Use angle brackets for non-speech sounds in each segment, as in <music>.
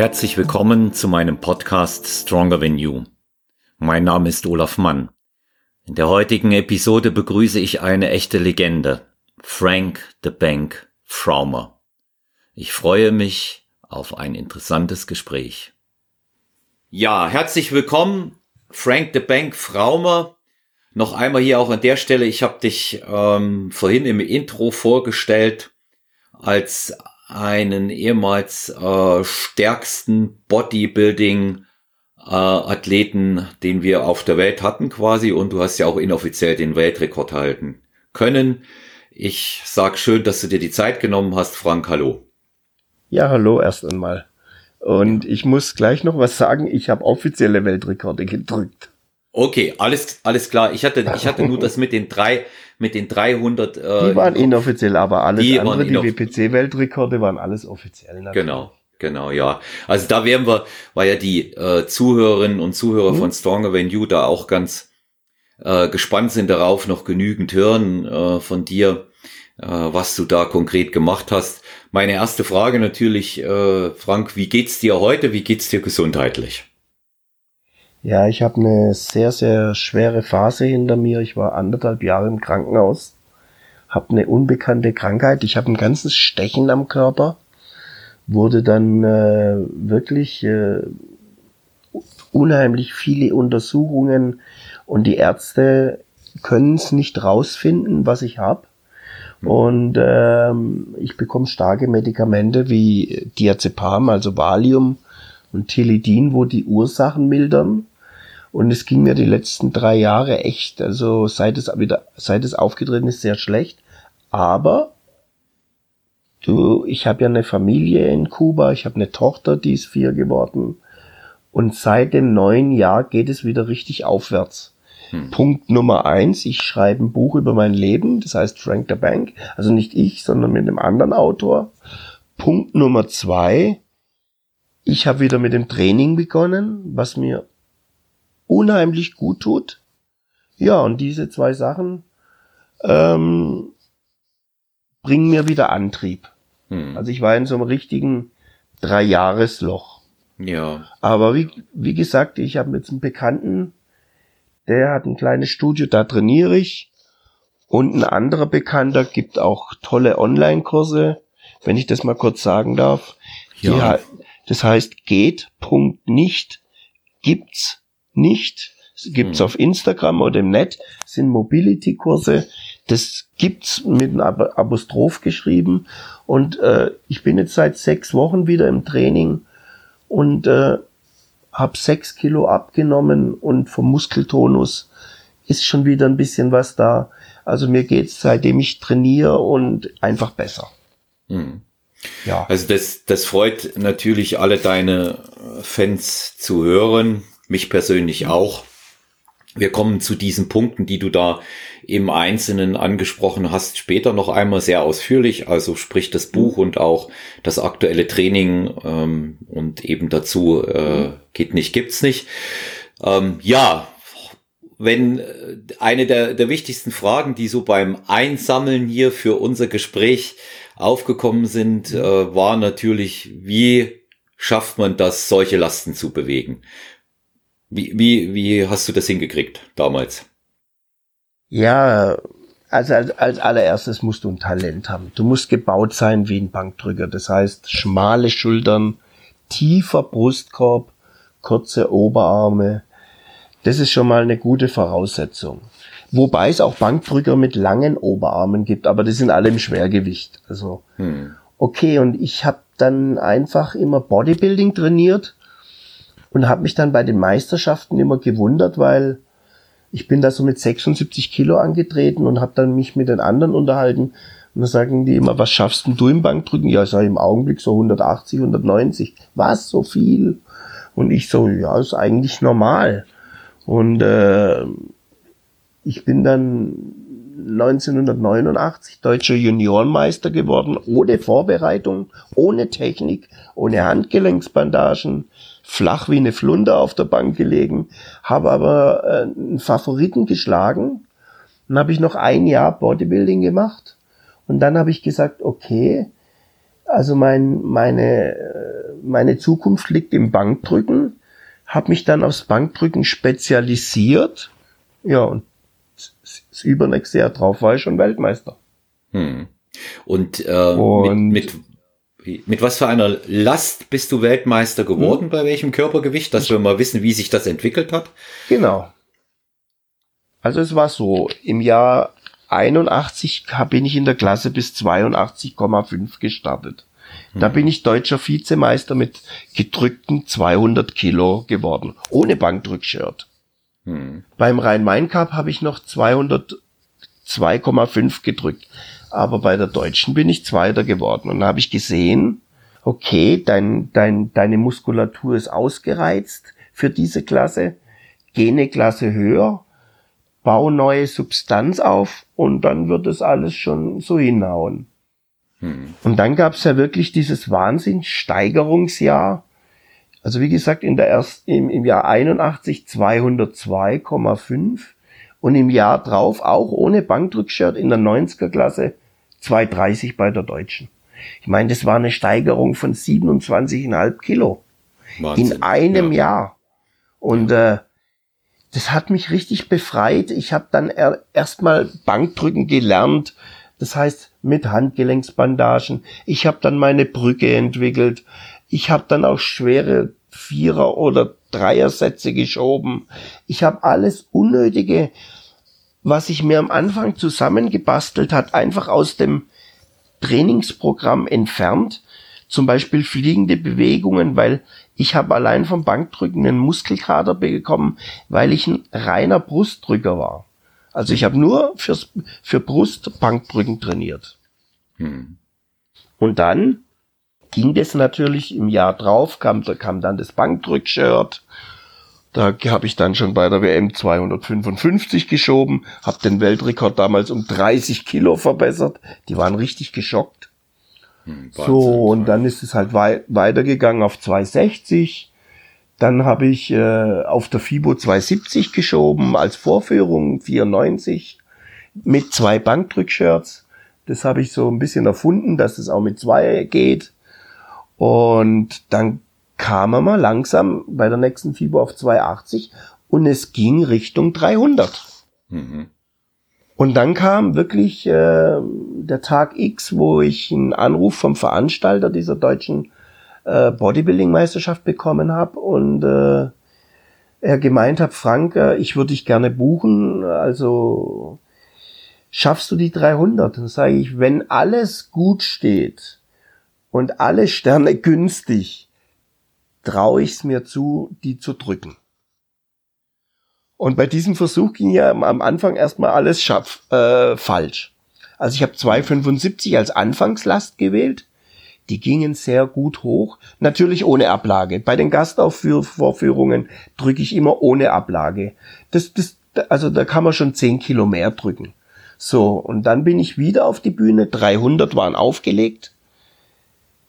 Herzlich willkommen zu meinem Podcast Stronger Than You. Mein Name ist Olaf Mann. In der heutigen Episode begrüße ich eine echte Legende, Frank the Bank Fraumer. Ich freue mich auf ein interessantes Gespräch. Ja, herzlich willkommen, Frank the Bank Fraumer. Noch einmal hier auch an der Stelle, ich habe dich ähm, vorhin im Intro vorgestellt als einen ehemals äh, stärksten Bodybuilding äh, Athleten, den wir auf der Welt hatten quasi und du hast ja auch inoffiziell den Weltrekord halten können. Ich sag schön, dass du dir die Zeit genommen hast, Frank, hallo. Ja, hallo erst einmal. Und ich muss gleich noch was sagen, ich habe offizielle Weltrekorde gedrückt. Okay, alles alles klar. Ich hatte ich hatte nur das mit den drei mit den 300 äh, Die waren inoffiziell, aber alles die andere die WPC Weltrekorde waren alles offiziell. Natürlich. Genau. Genau, ja. Also da wären wir, weil ja die äh, Zuhörerinnen und Zuhörer mhm. von Stronger Than You da auch ganz äh, gespannt sind darauf, noch genügend hören äh, von dir, äh, was du da konkret gemacht hast. Meine erste Frage natürlich, äh, Frank, wie geht's dir heute? Wie geht's dir gesundheitlich? Ja, ich habe eine sehr, sehr schwere Phase hinter mir. Ich war anderthalb Jahre im Krankenhaus, habe eine unbekannte Krankheit. Ich habe ein ganzes Stechen am Körper, wurde dann äh, wirklich äh, unheimlich viele Untersuchungen und die Ärzte können es nicht rausfinden, was ich habe. Und ähm, ich bekomme starke Medikamente wie Diazepam, also Valium und Tilidin, wo die Ursachen mildern. Und es ging mir die letzten drei Jahre echt, also seit es wieder, seit es aufgetreten ist, sehr schlecht. Aber du, ich habe ja eine Familie in Kuba, ich habe eine Tochter, die ist vier geworden. Und seit dem neuen Jahr geht es wieder richtig aufwärts. Hm. Punkt Nummer eins, ich schreibe ein Buch über mein Leben, das heißt Frank the Bank, also nicht ich, sondern mit einem anderen Autor. Punkt Nummer zwei, ich habe wieder mit dem Training begonnen, was mir unheimlich gut tut. Ja, und diese zwei Sachen ähm, bringen mir wieder Antrieb. Hm. Also ich war in so einem richtigen Dreijahresloch. Ja. Aber wie, wie gesagt, ich habe jetzt einen Bekannten, der hat ein kleines Studio, da trainiere ich. Und ein anderer Bekannter gibt auch tolle Online-Kurse, wenn ich das mal kurz sagen darf. Ja. Die, das heißt geht.nicht gibt's nicht. Das gibt's mhm. auf Instagram oder im Net, das sind Mobility-Kurse. Das gibt's mit einem Apostroph geschrieben. Und äh, ich bin jetzt seit sechs Wochen wieder im Training und äh, habe sechs Kilo abgenommen und vom Muskeltonus ist schon wieder ein bisschen was da. Also mir geht's seitdem ich trainiere und einfach besser. Mhm. Ja. Also das, das freut natürlich alle deine Fans zu hören mich persönlich auch. Wir kommen zu diesen Punkten, die du da im Einzelnen angesprochen hast, später noch einmal sehr ausführlich. Also sprich das Buch und auch das aktuelle Training ähm, und eben dazu äh, geht nicht, gibt's nicht. Ähm, ja, wenn äh, eine der, der wichtigsten Fragen, die so beim Einsammeln hier für unser Gespräch aufgekommen sind, äh, war natürlich, wie schafft man das, solche Lasten zu bewegen? Wie, wie, wie hast du das hingekriegt damals? Ja, also als, als allererstes musst du ein Talent haben. Du musst gebaut sein wie ein Bankdrücker. Das heißt, schmale Schultern, tiefer Brustkorb, kurze Oberarme. Das ist schon mal eine gute Voraussetzung. Wobei es auch Bankdrücker mit langen Oberarmen gibt, aber die sind alle im Schwergewicht. Also hm. okay, und ich habe dann einfach immer Bodybuilding trainiert und habe mich dann bei den Meisterschaften immer gewundert, weil ich bin da so mit 76 Kilo angetreten und habe dann mich mit den anderen unterhalten. Und dann sagen die immer, was schaffst denn du im Bankdrücken? Ja, ich sage im Augenblick so 180, 190. Was, so viel? Und ich so, ja, ist eigentlich normal. Und äh, ich bin dann 1989 deutscher Juniorenmeister geworden, ohne Vorbereitung, ohne Technik, ohne Handgelenksbandagen, flach wie eine Flunder auf der Bank gelegen, habe aber äh, einen Favoriten geschlagen. Dann habe ich noch ein Jahr Bodybuilding gemacht und dann habe ich gesagt, okay, Also mein, meine, äh, meine Zukunft liegt im Bankdrücken, habe mich dann aufs Bankdrücken spezialisiert. Ja, und das übernächste Jahr drauf war ich schon Weltmeister. Hm. Und, äh, und mit, mit, mit was für einer Last bist du Weltmeister geworden? Hm. Bei welchem Körpergewicht? Dass wir mal wissen, wie sich das entwickelt hat? Genau. Also es war so, im Jahr 81 bin ich in der Klasse bis 82,5 gestartet. Da hm. bin ich deutscher Vizemeister mit gedrückten 200 Kilo geworden, ohne Bankdrückshirt. Beim Rhein-Main-Cup habe ich noch 202,5 gedrückt. Aber bei der Deutschen bin ich Zweiter geworden. Und da habe ich gesehen, okay, dein, dein, deine Muskulatur ist ausgereizt für diese Klasse. Geh eine Klasse höher, bau neue Substanz auf und dann wird es alles schon so hinhauen. Hm. Und dann gab es ja wirklich dieses Wahnsinnssteigerungsjahr also wie gesagt, in der erst, im, im Jahr 81 202,5 und im Jahr drauf auch ohne Bankdrückshirt in der 90er Klasse 230 bei der Deutschen. Ich meine, das war eine Steigerung von 27,5 Kilo Wahnsinn. in einem ja. Jahr. Und äh, das hat mich richtig befreit. Ich habe dann er, erstmal Bankdrücken gelernt. Das heißt mit Handgelenksbandagen. Ich habe dann meine Brücke entwickelt. Ich habe dann auch schwere Vierer- oder Dreiersätze geschoben. Ich habe alles Unnötige, was ich mir am Anfang zusammengebastelt hat, einfach aus dem Trainingsprogramm entfernt. Zum Beispiel fliegende Bewegungen, weil ich habe allein vom Bankdrücken einen Muskelkater bekommen, weil ich ein reiner Brustdrücker war. Also ich habe nur fürs, für Brust Bankdrücken trainiert. Hm. Und dann ging das natürlich im Jahr drauf, kam, da kam dann das Bankdrückshirt. Da habe ich dann schon bei der WM 255 geschoben, habe den Weltrekord damals um 30 Kilo verbessert. Die waren richtig geschockt. Hm, so, und dann ist es halt wei weitergegangen auf 260. Dann habe ich äh, auf der FIBO 270 geschoben als Vorführung 94 mit zwei Bankdrückshirts. Das habe ich so ein bisschen erfunden, dass es auch mit zwei geht. Und dann kam er mal langsam bei der nächsten Fieber auf 280 und es ging Richtung 300. Mhm. Und dann kam wirklich äh, der Tag X, wo ich einen Anruf vom Veranstalter dieser deutschen äh, Bodybuilding-Meisterschaft bekommen habe und äh, er gemeint hat, Frank, äh, ich würde dich gerne buchen, also schaffst du die 300? Dann sage ich, wenn alles gut steht, und alle Sterne günstig, traue ich es mir zu, die zu drücken. Und bei diesem Versuch ging ja am Anfang erstmal alles schaff, äh, falsch. Also ich habe 2,75 als Anfangslast gewählt. Die gingen sehr gut hoch, natürlich ohne Ablage. Bei den Gastaufvorführungen drücke ich immer ohne Ablage. Das, das, also da kann man schon 10 Kilo mehr drücken. So, und dann bin ich wieder auf die Bühne. 300 waren aufgelegt.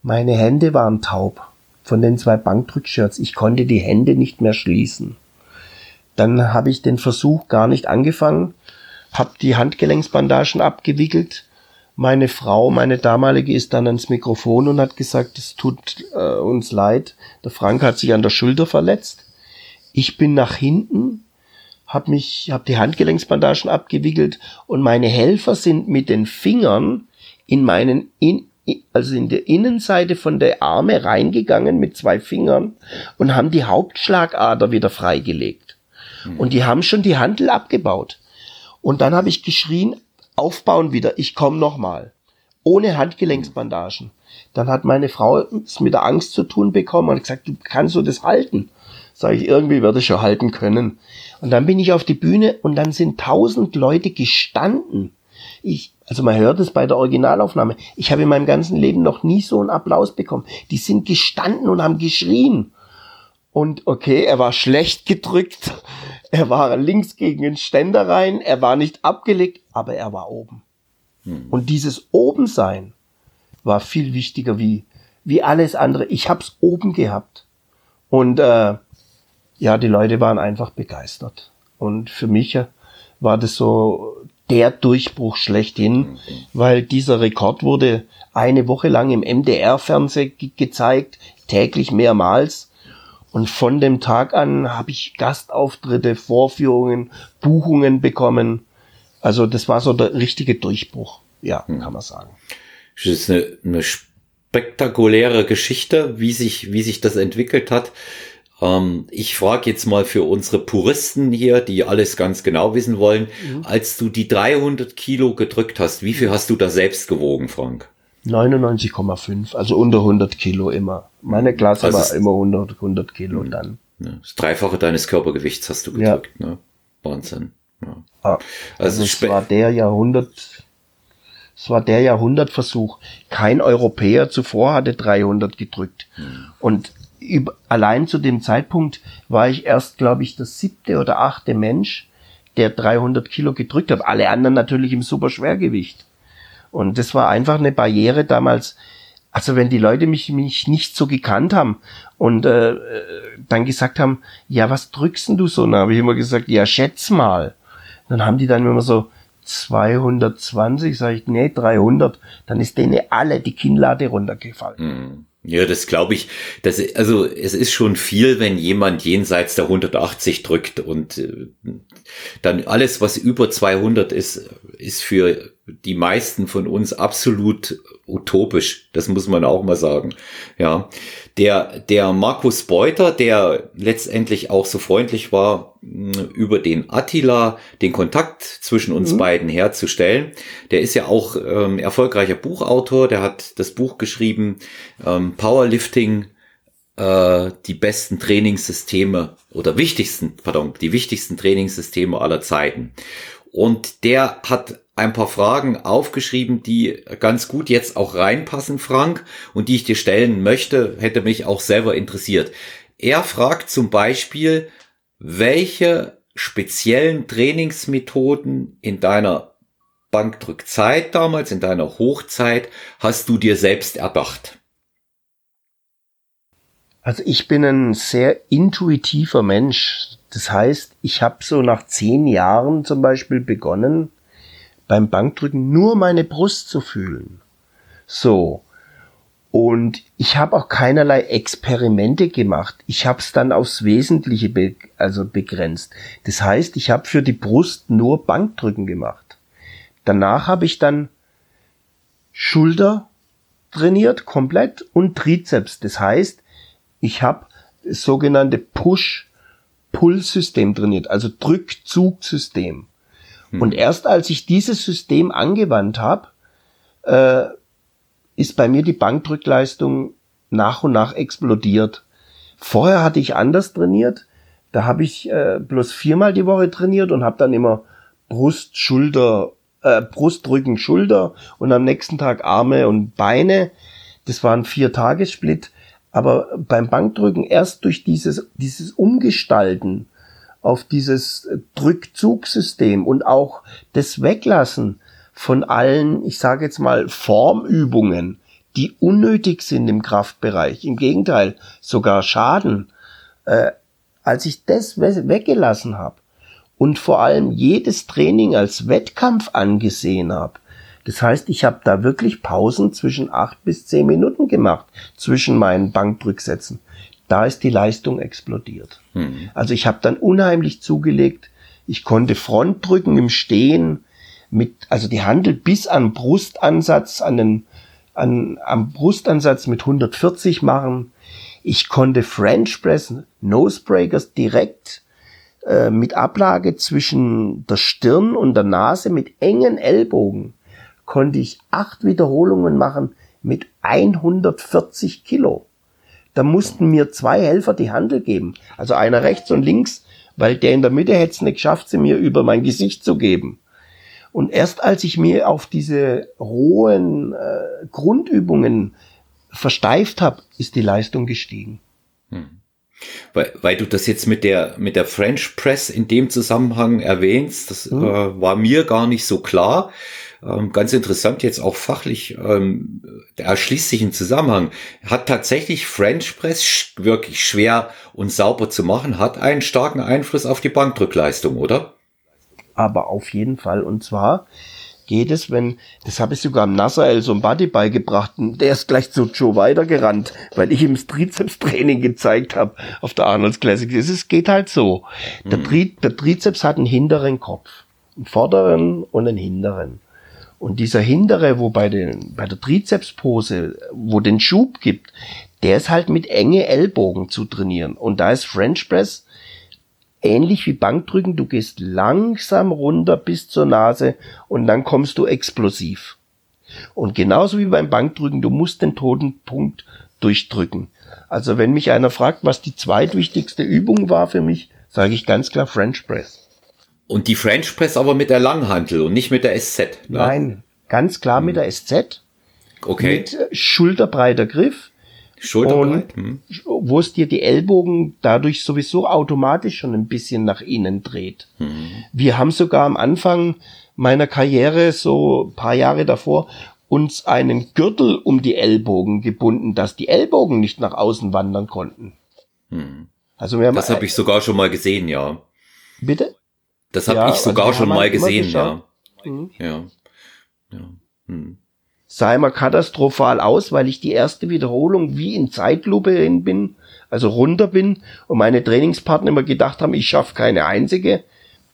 Meine Hände waren taub von den zwei Bankdrückshirts. Ich konnte die Hände nicht mehr schließen. Dann habe ich den Versuch gar nicht angefangen, habe die Handgelenksbandagen abgewickelt. Meine Frau, meine damalige, ist dann ans Mikrofon und hat gesagt, es tut äh, uns leid. Der Frank hat sich an der Schulter verletzt. Ich bin nach hinten, habe mich, habe die Handgelenksbandagen abgewickelt und meine Helfer sind mit den Fingern in meinen in, also in der Innenseite von der Arme reingegangen mit zwei Fingern und haben die Hauptschlagader wieder freigelegt. Mhm. Und die haben schon die Handel abgebaut. Und dann habe ich geschrien, aufbauen wieder, ich komme nochmal. Ohne Handgelenksbandagen. Dann hat meine Frau es mit der Angst zu tun bekommen und gesagt, du kannst du das halten? Sag ich, irgendwie werde ich schon halten können. Und dann bin ich auf die Bühne und dann sind tausend Leute gestanden ich, also man hört es bei der Originalaufnahme. Ich habe in meinem ganzen Leben noch nie so einen Applaus bekommen. Die sind gestanden und haben geschrien. Und okay, er war schlecht gedrückt. Er war links gegen den Ständer rein. Er war nicht abgelegt, aber er war oben. Hm. Und dieses Obensein war viel wichtiger wie, wie alles andere. Ich hab's oben gehabt. Und äh, ja, die Leute waren einfach begeistert. Und für mich war das so der Durchbruch schlechthin, mhm. weil dieser Rekord wurde eine Woche lang im MDR-Fernsehen ge gezeigt, täglich mehrmals. Und von dem Tag an habe ich Gastauftritte, Vorführungen, Buchungen bekommen. Also das war so der richtige Durchbruch, ja, hm. kann man sagen. Das ist eine, eine spektakuläre Geschichte, wie sich, wie sich das entwickelt hat. Ähm, ich frage jetzt mal für unsere Puristen hier, die alles ganz genau wissen wollen, mhm. als du die 300 Kilo gedrückt hast, wie viel hast du da selbst gewogen, Frank? 99,5, also unter 100 Kilo immer. Meine Klasse also war immer 100, 100 Kilo mhm. dann. Das Dreifache deines Körpergewichts hast du gedrückt, ja. ne? Wahnsinn. Ja. Ah, also, also es war der Jahrhundert, es war der Jahrhundertversuch. Kein Europäer zuvor hatte 300 gedrückt. Mhm. Und allein zu dem Zeitpunkt war ich erst, glaube ich, der siebte oder achte Mensch, der 300 Kilo gedrückt hat. Alle anderen natürlich im Superschwergewicht. Und das war einfach eine Barriere damals. Also wenn die Leute mich, mich nicht so gekannt haben und äh, dann gesagt haben, ja, was drückst denn du so? Dann habe ich immer gesagt, ja, schätz mal. Dann haben die dann immer so 220, sage ich, nee, 300. Dann ist denen alle die Kinnlade runtergefallen. Mhm. Ja, das glaube ich. Das, also es ist schon viel, wenn jemand jenseits der 180 drückt und äh, dann alles, was über 200 ist, ist für die meisten von uns absolut utopisch. Das muss man auch mal sagen. Ja, der der Markus Beuter, der letztendlich auch so freundlich war, über den Attila den Kontakt zwischen uns mhm. beiden herzustellen. Der ist ja auch ähm, erfolgreicher Buchautor. Der hat das Buch geschrieben ähm, Powerlifting äh, die besten Trainingssysteme oder wichtigsten, pardon, die wichtigsten Trainingssysteme aller Zeiten. Und der hat ein paar Fragen aufgeschrieben, die ganz gut jetzt auch reinpassen, Frank, und die ich dir stellen möchte, hätte mich auch selber interessiert. Er fragt zum Beispiel, welche speziellen Trainingsmethoden in deiner Bankdrückzeit damals, in deiner Hochzeit, hast du dir selbst erdacht? Also ich bin ein sehr intuitiver Mensch. Das heißt, ich habe so nach zehn Jahren zum Beispiel begonnen, beim Bankdrücken nur meine Brust zu fühlen. So. Und ich habe auch keinerlei Experimente gemacht. Ich habe es dann aufs Wesentliche be also begrenzt. Das heißt, ich habe für die Brust nur Bankdrücken gemacht. Danach habe ich dann Schulter trainiert komplett und Trizeps. Das heißt, ich habe sogenannte Push-Pull-System trainiert, also Drückzugsystem. Hm. Und erst als ich dieses System angewandt habe, äh, ist bei mir die Bankdrückleistung nach und nach explodiert. Vorher hatte ich anders trainiert. Da habe ich äh, bloß viermal die Woche trainiert und habe dann immer Brust, Schulter, äh, Brust, Rücken, Schulter und am nächsten Tag Arme und Beine. Das war ein Vier-Tages-Split. Aber beim Bankdrücken erst durch dieses, dieses Umgestalten auf dieses Drückzugsystem und auch das Weglassen von allen, ich sage jetzt mal, Formübungen, die unnötig sind im Kraftbereich, im Gegenteil, sogar schaden, äh, als ich das weggelassen habe und vor allem jedes Training als Wettkampf angesehen habe, das heißt, ich habe da wirklich Pausen zwischen acht bis zehn Minuten gemacht zwischen meinen Bankdrücksätzen. Da ist die Leistung explodiert. Mhm. Also ich habe dann unheimlich zugelegt. Ich konnte Frontdrücken im Stehen mit, also die Handel bis an Brustansatz, an den, an, am Brustansatz mit 140 machen. Ich konnte French Press, Nosebreakers direkt äh, mit Ablage zwischen der Stirn und der Nase mit engen Ellbogen konnte ich acht Wiederholungen machen mit 140 Kilo. Da mussten mir zwei Helfer die Handel geben. Also einer rechts und links, weil der in der Mitte hätte es nicht geschafft, sie mir über mein Gesicht zu geben. Und erst als ich mir auf diese rohen äh, Grundübungen versteift habe, ist die Leistung gestiegen. Hm. Weil, weil du das jetzt mit der, mit der French Press in dem Zusammenhang erwähnst, das hm. äh, war mir gar nicht so klar. Ähm, ganz interessant jetzt auch fachlich, ähm, der erschließt sich ein Zusammenhang. Hat tatsächlich French Press wirklich schwer und sauber zu machen, hat einen starken Einfluss auf die Bankdrückleistung, oder? aber auf jeden Fall. Und zwar geht es, wenn, das habe ich sogar Nasser so ein Buddy beigebracht, und der ist gleich zu Joe weitergerannt, weil ich ihm das Trizeps-Training gezeigt habe auf der Arnold's Classic. Es geht halt so. Der, mhm. Tri der Trizeps hat einen hinteren Kopf, einen vorderen und einen hinteren. Und dieser hintere, wo bei, den, bei der Trizepspose, wo den Schub gibt, der ist halt mit enge Ellbogen zu trainieren. Und da ist French Press ähnlich wie Bankdrücken. Du gehst langsam runter bis zur Nase und dann kommst du explosiv. Und genauso wie beim Bankdrücken, du musst den toten Punkt durchdrücken. Also wenn mich einer fragt, was die zweitwichtigste Übung war für mich, sage ich ganz klar French Press. Und die French Press aber mit der Langhantel und nicht mit der SZ. Ne? Nein, ganz klar hm. mit der SZ. Okay. Mit schulterbreiter Griff Schulterbreit. Hm. Wo es dir die Ellbogen dadurch sowieso automatisch schon ein bisschen nach innen dreht. Hm. Wir haben sogar am Anfang meiner Karriere, so paar Jahre davor, uns einen Gürtel um die Ellbogen gebunden, dass die Ellbogen nicht nach außen wandern konnten. Hm. Also wir haben das habe ich sogar schon mal gesehen, ja. Bitte? Das habe ja, ich sogar also schon mal halt gesehen, ja. Mhm. Ja. ja. Hm sah immer katastrophal aus, weil ich die erste Wiederholung wie in Zeitlupe hin bin, also runter bin und meine Trainingspartner immer gedacht haben, ich schaffe keine einzige.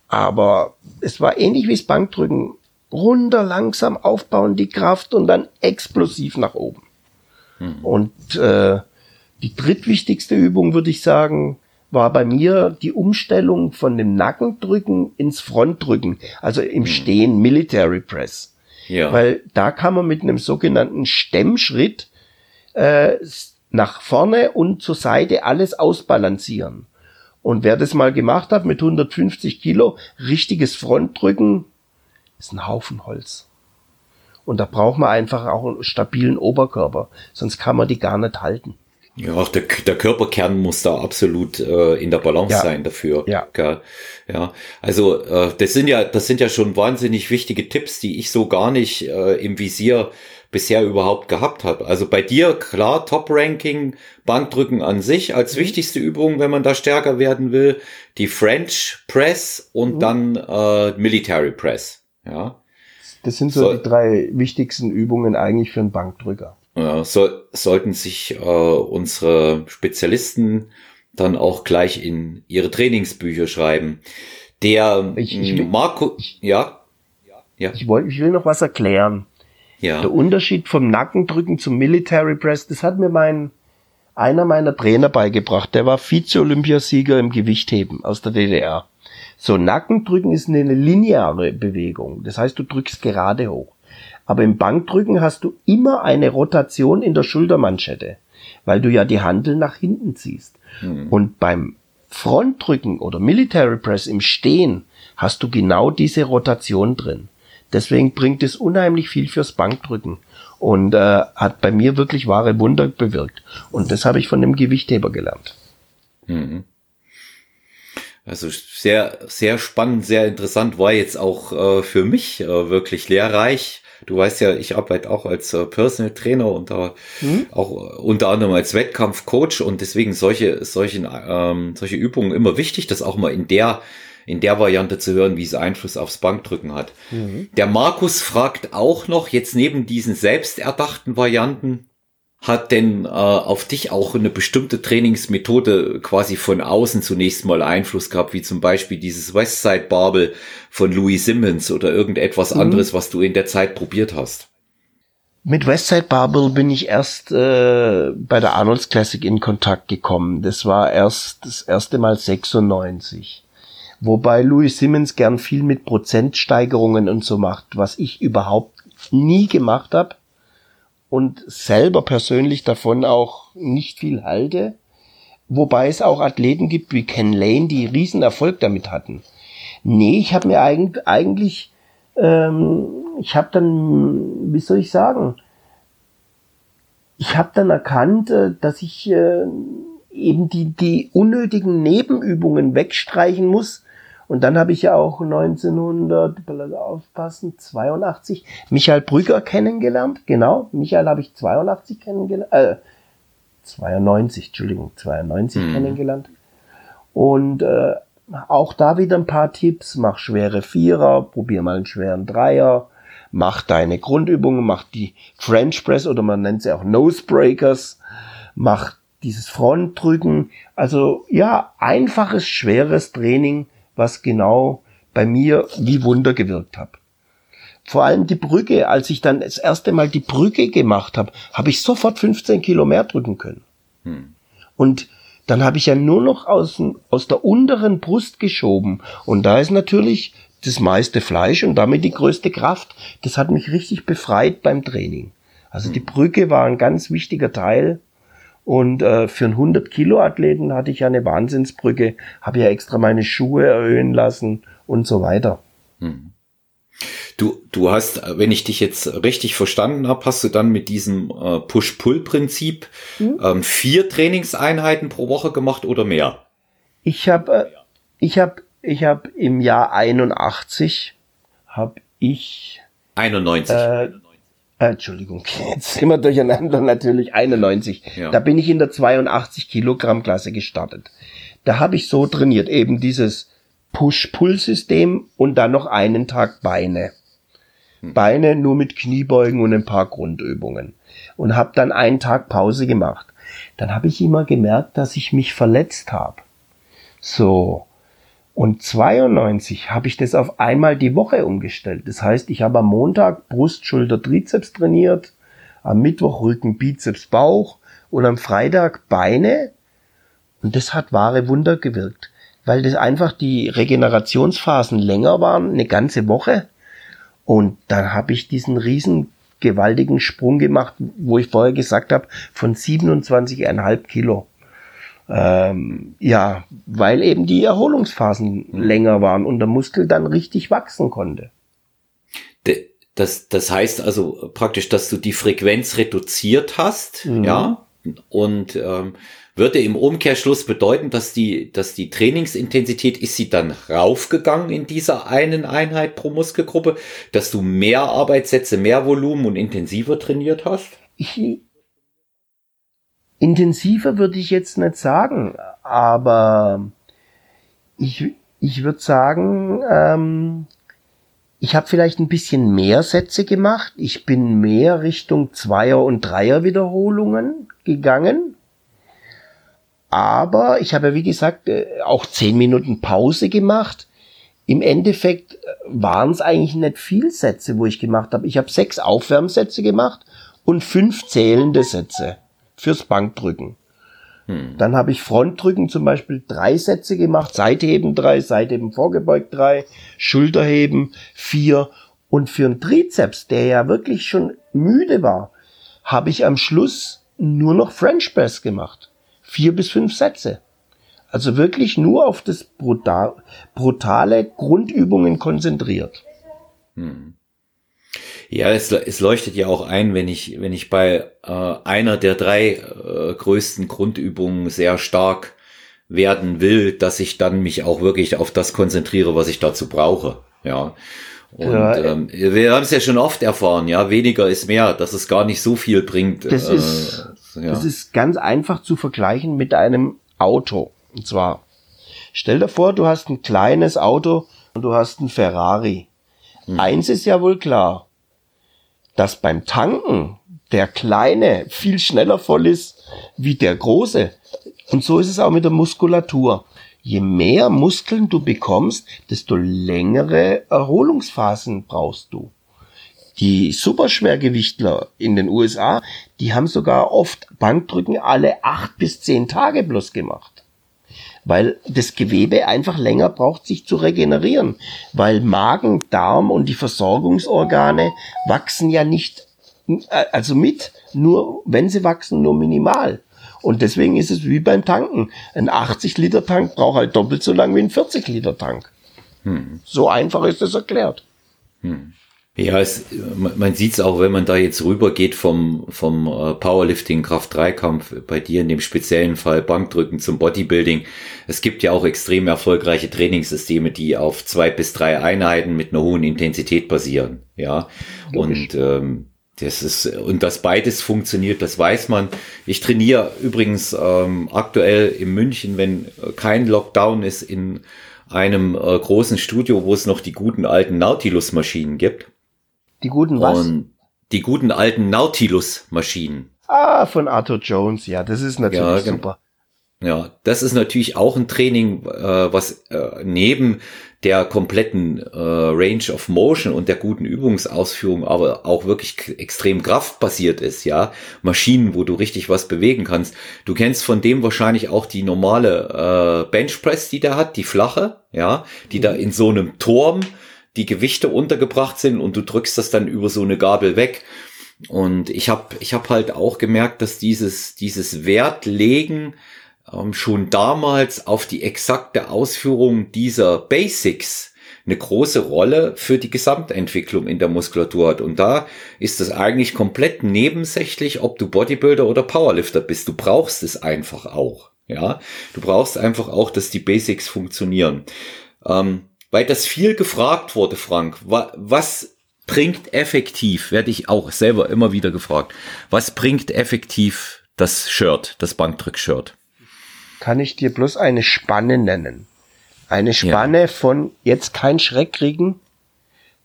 Aber es war ähnlich wie das Bankdrücken. Runter, langsam aufbauen die Kraft und dann explosiv nach oben. Mhm. Und äh, die drittwichtigste Übung, würde ich sagen, war bei mir die Umstellung von dem Nackendrücken ins Frontdrücken, also im mhm. Stehen, Military Press. Ja. Weil da kann man mit einem sogenannten Stemmschritt äh, nach vorne und zur Seite alles ausbalancieren. Und wer das mal gemacht hat mit 150 Kilo, richtiges Frontdrücken, ist ein Haufen Holz. Und da braucht man einfach auch einen stabilen Oberkörper, sonst kann man die gar nicht halten. Ja, auch der, der Körperkern muss da absolut äh, in der Balance ja. sein dafür. Ja. Gell? Ja. Also äh, das sind ja, das sind ja schon wahnsinnig wichtige Tipps, die ich so gar nicht äh, im Visier bisher überhaupt gehabt habe. Also bei dir klar Top-Ranking, Bankdrücken an sich als mhm. wichtigste Übung, wenn man da stärker werden will, die French Press und mhm. dann äh, Military Press. Ja. Das sind so, so die drei wichtigsten Übungen eigentlich für einen Bankdrücker. Ja, so, sollten sich äh, unsere Spezialisten dann auch gleich in ihre Trainingsbücher schreiben. Der ich, ich, Marco, ich, ja, ja. Ich, wollte, ich will noch was erklären. Ja. Der Unterschied vom Nackendrücken zum Military Press, das hat mir mein einer meiner Trainer beigebracht. Der war Vize-Olympiasieger im Gewichtheben aus der DDR. So Nackendrücken ist eine lineare Bewegung. Das heißt, du drückst gerade hoch. Aber im Bankdrücken hast du immer eine Rotation in der Schultermanschette, weil du ja die Handel nach hinten ziehst. Mhm. Und beim Frontdrücken oder Military Press im Stehen hast du genau diese Rotation drin. Deswegen bringt es unheimlich viel fürs Bankdrücken und äh, hat bei mir wirklich wahre Wunder bewirkt. Und das habe ich von dem Gewichtheber gelernt. Mhm. Also sehr, sehr spannend, sehr interessant, war jetzt auch äh, für mich äh, wirklich lehrreich. Du weißt ja, ich arbeite auch als äh, Personal Trainer und da mhm. auch unter anderem als Wettkampfcoach und deswegen solche, solchen, ähm, solche Übungen immer wichtig, das auch mal in der in der Variante zu hören, wie es Einfluss aufs Bankdrücken hat. Mhm. Der Markus fragt auch noch, jetzt neben diesen selbsterdachten Varianten, hat denn äh, auf dich auch eine bestimmte Trainingsmethode quasi von außen zunächst mal Einfluss gehabt, wie zum Beispiel dieses Westside Barbel von Louis Simmons oder irgendetwas mhm. anderes, was du in der Zeit probiert hast? Mit Westside Barbel bin ich erst äh, bei der Arnold's Classic in Kontakt gekommen. Das war erst das erste Mal 96. Wobei Louis Simmons gern viel mit Prozentsteigerungen und so macht, was ich überhaupt nie gemacht habe und selber persönlich davon auch nicht viel halte. Wobei es auch Athleten gibt wie Ken Lane, die riesen Erfolg damit hatten. Nee, ich habe mir eigentlich, eigentlich ähm, ich habe dann, wie soll ich sagen, ich habe dann erkannt, äh, dass ich äh, eben die, die unnötigen Nebenübungen wegstreichen muss und dann habe ich ja auch 1900, aufpassen, 82 Michael Brügger kennengelernt. Genau, Michael habe ich 82 kennengelernt. Äh, 92, Entschuldigung, 92 mhm. kennengelernt. Und äh, auch da wieder ein paar Tipps. Mach schwere Vierer, probier mal einen schweren Dreier, mach deine Grundübungen, mach die French Press oder man nennt sie auch Nose Breakers, mach dieses Frontdrücken. Also ja, einfaches, schweres Training, was genau bei mir wie Wunder gewirkt hat. Vor allem die Brücke, als ich dann das erste Mal die Brücke gemacht habe, habe ich sofort 15 Kilo mehr drücken können. Hm. Und dann habe ich ja nur noch aus, aus der unteren Brust geschoben. Und da ist natürlich das meiste Fleisch und damit die größte Kraft. Das hat mich richtig befreit beim Training. Also die Brücke war ein ganz wichtiger Teil. Und äh, für einen 100 Kilo Athleten hatte ich ja eine Wahnsinnsbrücke, habe ja extra meine Schuhe erhöhen lassen und so weiter. Hm. Du, du hast, wenn ich dich jetzt richtig verstanden habe, hast du dann mit diesem äh, Push-Pull-Prinzip hm? ähm, vier Trainingseinheiten pro Woche gemacht oder mehr? Ich habe, äh, ich habe, ich habe im Jahr 81 habe ich 91. Äh, äh, Entschuldigung, <laughs> jetzt sind wir durcheinander natürlich 91. Ja. Da bin ich in der 82 Kilogramm Klasse gestartet. Da habe ich so trainiert, eben dieses Push-Pull-System und dann noch einen Tag Beine. Hm. Beine nur mit Kniebeugen und ein paar Grundübungen. Und habe dann einen Tag Pause gemacht. Dann habe ich immer gemerkt, dass ich mich verletzt habe. So. Und 92 habe ich das auf einmal die Woche umgestellt. Das heißt, ich habe am Montag Brust, Schulter, Trizeps trainiert, am Mittwoch Rücken, Bizeps, Bauch und am Freitag Beine. Und das hat wahre Wunder gewirkt weil das einfach die Regenerationsphasen länger waren, eine ganze Woche. Und dann habe ich diesen riesen gewaltigen Sprung gemacht, wo ich vorher gesagt habe, von 27,5 Kilo. Ähm, ja, weil eben die Erholungsphasen länger waren und der Muskel dann richtig wachsen konnte. Das, das heißt also praktisch, dass du die Frequenz reduziert hast, mhm. ja, und ähm, würde im Umkehrschluss bedeuten, dass die, dass die Trainingsintensität ist sie dann raufgegangen in dieser einen Einheit pro Muskelgruppe, dass du mehr Arbeitssätze, mehr Volumen und intensiver trainiert hast? Ich, intensiver würde ich jetzt nicht sagen, aber ich, ich würde sagen, ähm, ich habe vielleicht ein bisschen mehr Sätze gemacht. Ich bin mehr Richtung Zweier- und Dreier-Wiederholungen gegangen. Aber ich habe, wie gesagt, äh, auch zehn Minuten Pause gemacht. Im Endeffekt äh, waren es eigentlich nicht viel Sätze, wo ich gemacht habe. Ich habe sechs Aufwärmsätze gemacht und fünf zählende Sätze fürs Bankdrücken. Hm. Dann habe ich Frontdrücken zum Beispiel drei Sätze gemacht, Seitheben drei, Seitheben vorgebeugt drei, Schulterheben vier und für einen Trizeps, der ja wirklich schon müde war, habe ich am Schluss nur noch French Press gemacht vier bis fünf Sätze. Also wirklich nur auf das brutal, brutale Grundübungen konzentriert. Hm. Ja, es, es leuchtet ja auch ein, wenn ich, wenn ich bei äh, einer der drei äh, größten Grundübungen sehr stark werden will, dass ich dann mich auch wirklich auf das konzentriere, was ich dazu brauche. Ja. Und ja, ähm, wir haben es ja schon oft erfahren, ja, weniger ist mehr, dass es gar nicht so viel bringt. Das äh, ist ja. Das ist ganz einfach zu vergleichen mit einem Auto. Und zwar, stell dir vor, du hast ein kleines Auto und du hast ein Ferrari. Hm. Eins ist ja wohl klar, dass beim Tanken der kleine viel schneller voll ist wie der große. Und so ist es auch mit der Muskulatur. Je mehr Muskeln du bekommst, desto längere Erholungsphasen brauchst du. Die Superschwergewichtler in den USA, die haben sogar oft Bankdrücken alle acht bis zehn Tage bloß gemacht. Weil das Gewebe einfach länger braucht, sich zu regenerieren. Weil Magen, Darm und die Versorgungsorgane wachsen ja nicht, äh, also mit, nur, wenn sie wachsen, nur minimal. Und deswegen ist es wie beim Tanken. Ein 80 Liter Tank braucht halt doppelt so lang wie ein 40 Liter Tank. Hm. So einfach ist es erklärt. Hm. Ja, es, man sieht es auch, wenn man da jetzt rübergeht vom, vom äh, Powerlifting, Kraft-3-Kampf, bei dir in dem speziellen Fall Bankdrücken zum Bodybuilding. Es gibt ja auch extrem erfolgreiche Trainingssysteme, die auf zwei bis drei Einheiten mit einer hohen Intensität basieren. Ja, und ähm, das ist und dass beides funktioniert, das weiß man. Ich trainiere übrigens ähm, aktuell in München, wenn kein Lockdown ist, in einem äh, großen Studio, wo es noch die guten alten Nautilus-Maschinen gibt. Die guten was? Und die guten alten Nautilus-Maschinen. Ah, von Arthur Jones, ja, das ist natürlich Ja, super. Ja, das ist natürlich auch ein Training, äh, was äh, neben der kompletten äh, Range of Motion und der guten Übungsausführung aber auch wirklich extrem kraftbasiert ist, ja. Maschinen, wo du richtig was bewegen kannst. Du kennst von dem wahrscheinlich auch die normale äh, Benchpress, die der hat, die flache, ja, die da in so einem Turm die Gewichte untergebracht sind und du drückst das dann über so eine Gabel weg. Und ich habe ich hab halt auch gemerkt, dass dieses, dieses Wertlegen ähm, schon damals auf die exakte Ausführung dieser Basics eine große Rolle für die Gesamtentwicklung in der Muskulatur hat. Und da ist es eigentlich komplett nebensächlich, ob du Bodybuilder oder Powerlifter bist. Du brauchst es einfach auch. Ja, du brauchst einfach auch, dass die Basics funktionieren. Ähm, weil das viel gefragt wurde, Frank. Wa was bringt effektiv, werde ich auch selber immer wieder gefragt. Was bringt effektiv das Shirt, das Bankdrück-Shirt? Kann ich dir bloß eine Spanne nennen? Eine Spanne von, jetzt kein Schreck kriegen,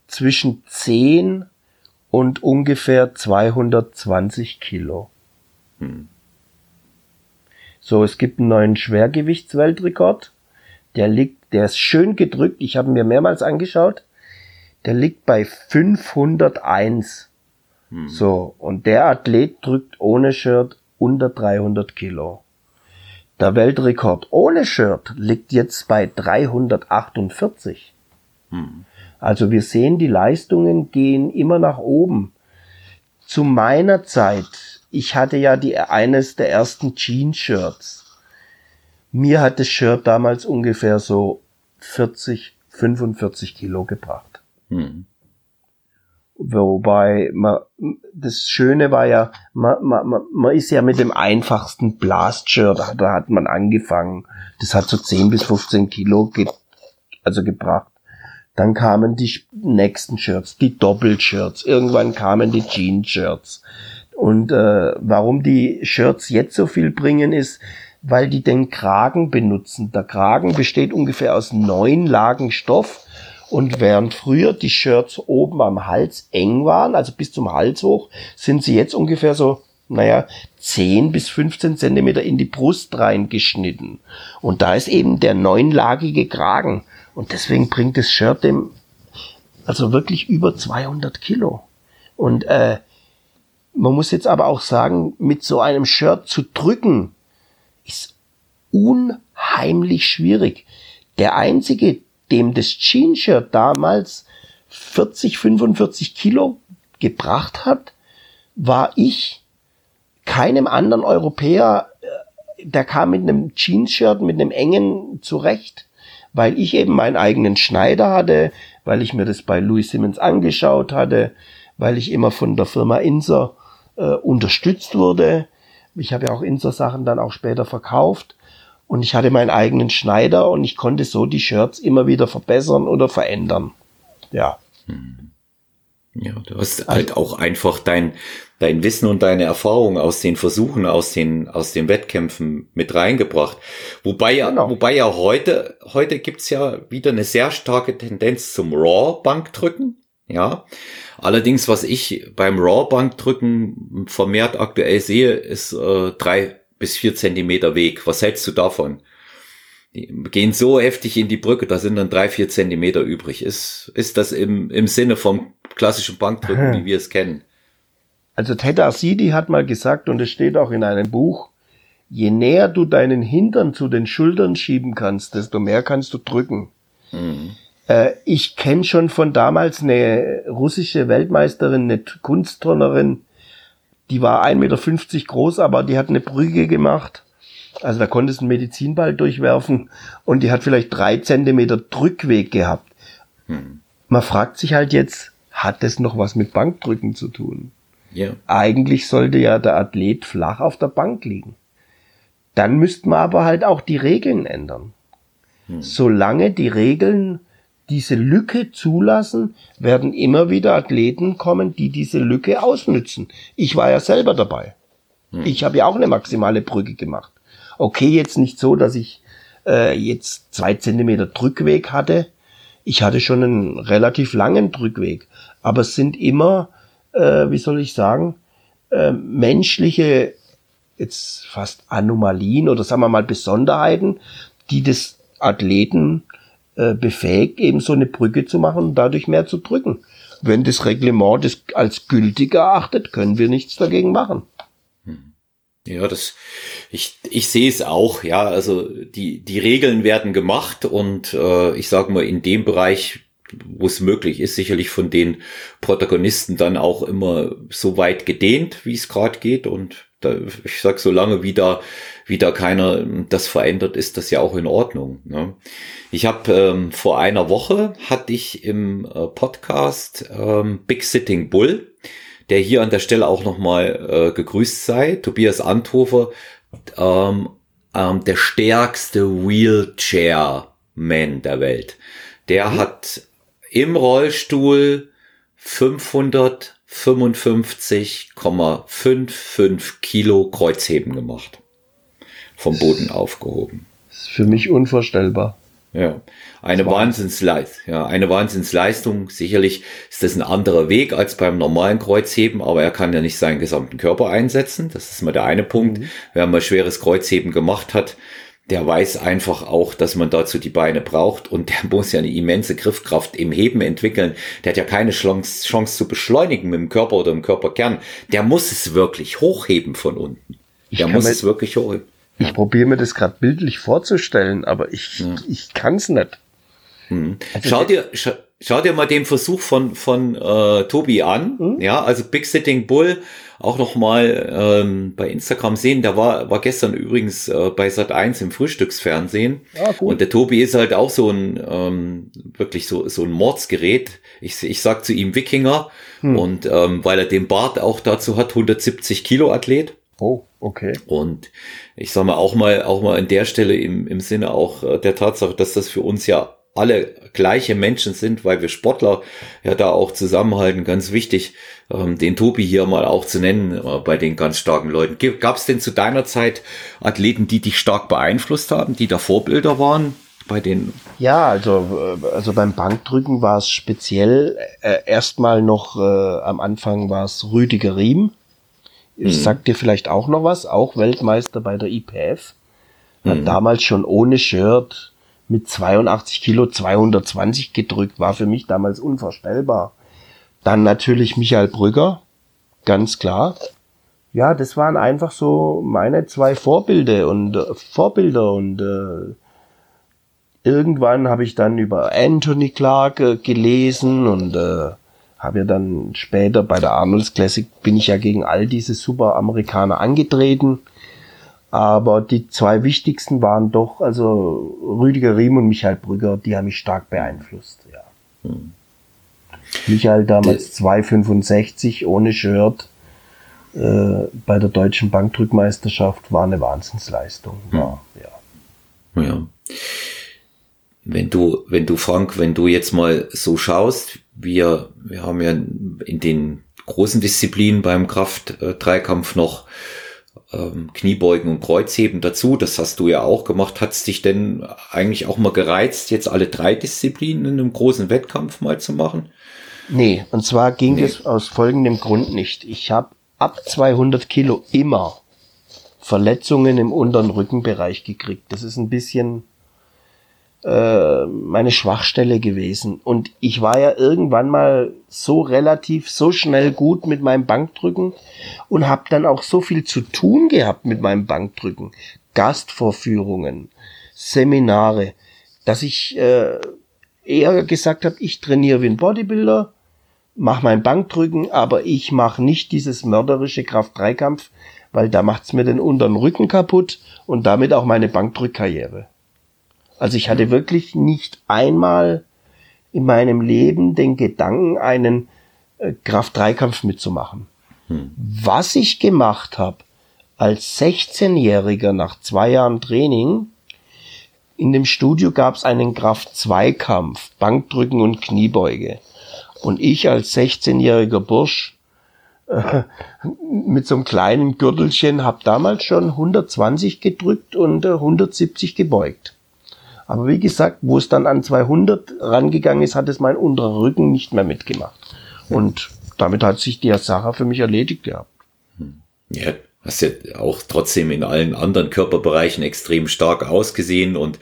zwischen 10 und ungefähr 220 Kilo. So, es gibt einen neuen Schwergewichtsweltrekord. Der liegt, der ist schön gedrückt. Ich habe mir mehrmals angeschaut. Der liegt bei 501. So, und der Athlet drückt ohne Shirt unter 300 Kilo. Der Weltrekord ohne Shirt liegt jetzt bei 348. Also wir sehen, die Leistungen gehen immer nach oben. Zu meiner Zeit, ich hatte ja die, eines der ersten Jeans-Shirts. Mir hat das Shirt damals ungefähr so 40, 45 Kilo gebracht. Hm. Wobei man, das Schöne war ja, man, man, man- ist ja mit dem einfachsten Blast-Shirt, da da hat man angefangen. Das hat so 10 bis 15 Kilo ge also gebracht. Dann kamen die nächsten Shirts, die Doppelshirts. Irgendwann kamen die Jeans-Shirts. Und äh, warum die Shirts jetzt so viel bringen, ist, weil die den Kragen benutzen. Der Kragen besteht ungefähr aus neun Lagen Stoff. Und während früher die Shirts oben am Hals eng waren, also bis zum Hals hoch, sind sie jetzt ungefähr so, naja, 10 bis 15 Zentimeter in die Brust reingeschnitten. Und da ist eben der neunlagige Kragen. Und deswegen bringt das Shirt dem also wirklich über 200 Kilo. Und äh, man muss jetzt aber auch sagen, mit so einem Shirt zu drücken, ist unheimlich schwierig. Der einzige, dem das Jeans-Shirt damals 40, 45 Kilo gebracht hat, war ich. Keinem anderen Europäer, äh, der kam mit einem Jeans-Shirt, mit einem engen zurecht, weil ich eben meinen eigenen Schneider hatte, weil ich mir das bei Louis Simmons angeschaut hatte, weil ich immer von der Firma Inser äh, unterstützt wurde. Ich habe ja auch Inser-Sachen dann auch später verkauft. Und ich hatte meinen eigenen Schneider und ich konnte so die Shirts immer wieder verbessern oder verändern. Ja. Ja, du hast halt auch einfach dein, dein Wissen und deine Erfahrung aus den Versuchen, aus den, aus den Wettkämpfen mit reingebracht. Wobei ja, Genau. wobei ja heute, heute gibt's ja wieder eine sehr starke Tendenz zum Raw-Bankdrücken. Ja. Allerdings, was ich beim Raw-Bankdrücken vermehrt aktuell sehe, ist äh, drei bis vier Zentimeter Weg. Was hältst du davon? Die gehen so heftig in die Brücke, da sind dann drei, vier Zentimeter übrig. Ist, ist das im, im Sinne vom klassischen Bankdrücken, wie wir es kennen? Also Ted Asidi hat mal gesagt, und es steht auch in einem Buch, je näher du deinen Hintern zu den Schultern schieben kannst, desto mehr kannst du drücken. Äh, ich kenne schon von damals eine russische Weltmeisterin, eine Kunstturnerin, die war 1,50 Meter groß, aber die hat eine Brüge gemacht. Also da konntest du einen Medizinball durchwerfen und die hat vielleicht drei Zentimeter Drückweg gehabt. Man fragt sich halt jetzt, hat das noch was mit Bankdrücken zu tun? Ja. Eigentlich sollte ja der Athlet flach auf der Bank liegen. Dann müssten wir aber halt auch die Regeln ändern. Solange die Regeln diese Lücke zulassen, werden immer wieder Athleten kommen, die diese Lücke ausnützen. Ich war ja selber dabei. Ich habe ja auch eine maximale Brücke gemacht. Okay, jetzt nicht so, dass ich äh, jetzt zwei Zentimeter Drückweg hatte. Ich hatte schon einen relativ langen Drückweg, aber es sind immer, äh, wie soll ich sagen, äh, menschliche, jetzt fast Anomalien oder sagen wir mal Besonderheiten, die des Athleten äh, befähigt, eben so eine Brücke zu machen und dadurch mehr zu drücken. Wenn das Reglement das als gültig erachtet, können wir nichts dagegen machen. Ja, das, ich, ich sehe es auch, ja, also die, die Regeln werden gemacht und äh, ich sage mal, in dem Bereich, wo es möglich ist, sicherlich von den Protagonisten dann auch immer so weit gedehnt, wie es gerade geht. Und da, ich sag, solange wieder, wieder keiner das verändert, ist das ja auch in Ordnung. Ne? Ich habe ähm, vor einer Woche hatte ich im äh, Podcast ähm, Big Sitting Bull der hier an der Stelle auch nochmal äh, gegrüßt sei. Tobias Anthofer, ähm, ähm, der stärkste Wheelchair-Man der Welt. Der mhm. hat im Rollstuhl 555,55 Kilo Kreuzheben gemacht. Vom Boden aufgehoben. Das ist für mich unvorstellbar. Ja, eine Wahnsinnsleistung. Ja, eine Wahnsinnsleistung. Sicherlich ist das ein anderer Weg als beim normalen Kreuzheben, aber er kann ja nicht seinen gesamten Körper einsetzen. Das ist mal der eine Punkt. Mhm. Wer mal schweres Kreuzheben gemacht hat, der weiß einfach auch, dass man dazu die Beine braucht und der <laughs> muss ja eine immense Griffkraft im Heben entwickeln. Der hat ja keine Chance, Chance zu beschleunigen mit dem Körper oder im Körperkern. Der muss es wirklich hochheben von unten. Der muss es wirklich hochheben. Ich probiere mir das gerade bildlich vorzustellen, aber ich, ja. ich kann es nicht. Mhm. Also schau dir, scha schau dir mal den Versuch von, von äh, Tobi an. Mhm. Ja, also Big Sitting Bull auch noch mal ähm, bei Instagram sehen. Da war, war gestern übrigens äh, bei Sat 1 im Frühstücksfernsehen. Ah, Und der Tobi ist halt auch so ein ähm, wirklich so, so ein Mordsgerät. Ich, ich sag zu ihm Wikinger. Mhm. Und ähm, weil er den Bart auch dazu hat, 170 Kilo Athlet. Oh, okay. Und ich sag mal auch mal, auch mal an der Stelle im, im Sinne auch äh, der Tatsache, dass das für uns ja alle gleiche Menschen sind, weil wir Sportler ja da auch zusammenhalten, ganz wichtig, ähm, den Tobi hier mal auch zu nennen äh, bei den ganz starken Leuten. Gab es denn zu deiner Zeit Athleten, die dich stark beeinflusst haben, die da Vorbilder waren? Bei den ja, also, äh, also beim Bankdrücken war es speziell äh, erstmal noch äh, am Anfang war es Rüdiger Riem, mhm. sag dir vielleicht auch noch was, auch Weltmeister bei der IPF. Hat mhm. damals schon ohne Shirt mit 82 Kilo 220 gedrückt, war für mich damals unvorstellbar. Dann natürlich Michael Brügger, ganz klar. Ja, das waren einfach so meine zwei Vorbilder und äh, Vorbilder und äh, irgendwann habe ich dann über Anthony Clark äh, gelesen und äh, habe ja dann später bei der Arnolds Classic bin ich ja gegen all diese super Amerikaner angetreten. Aber die zwei wichtigsten waren doch, also Rüdiger Riem und Michael Brügger, die haben mich stark beeinflusst, ja. Hm. Michael damals 2,65 ohne Shirt äh, bei der deutschen Bankdrückmeisterschaft war eine Wahnsinnsleistung. Ja, ja. ja. Wenn du, wenn du Frank, wenn du jetzt mal so schaust, wir, wir haben ja in den großen Disziplinen beim Kraft-Dreikampf noch ähm, Kniebeugen und Kreuzheben dazu. Das hast du ja auch gemacht. Hat es dich denn eigentlich auch mal gereizt, jetzt alle drei Disziplinen in einem großen Wettkampf mal zu machen? Nee, und zwar ging nee. es aus folgendem Grund nicht. Ich habe ab 200 Kilo immer Verletzungen im unteren Rückenbereich gekriegt. Das ist ein bisschen äh, meine Schwachstelle gewesen. Und ich war ja irgendwann mal so relativ, so schnell gut mit meinem Bankdrücken und habe dann auch so viel zu tun gehabt mit meinem Bankdrücken. Gastvorführungen, Seminare, dass ich äh, eher gesagt habe, ich trainiere wie ein Bodybuilder, mache mein Bankdrücken, aber ich mache nicht dieses mörderische Kraft-3-Kampf, weil da macht's mir den unteren Rücken kaputt und damit auch meine Bankdrückkarriere. Also ich hatte wirklich nicht einmal in meinem Leben den Gedanken, einen äh, Kraft-3-Kampf mitzumachen. Hm. Was ich gemacht habe als 16-Jähriger nach zwei Jahren Training, in dem Studio gab es einen Kraft-2-Kampf, Bankdrücken und Kniebeuge. Und ich als 16-jähriger Bursch äh, <laughs> mit so einem kleinen Gürtelchen habe damals schon 120 gedrückt und äh, 170 gebeugt. Aber wie gesagt, wo es dann an 200 rangegangen ist, hat es mein unterer Rücken nicht mehr mitgemacht. Und damit hat sich die Sache für mich erledigt gehabt. Ja, hast ja auch trotzdem in allen anderen Körperbereichen extrem stark ausgesehen und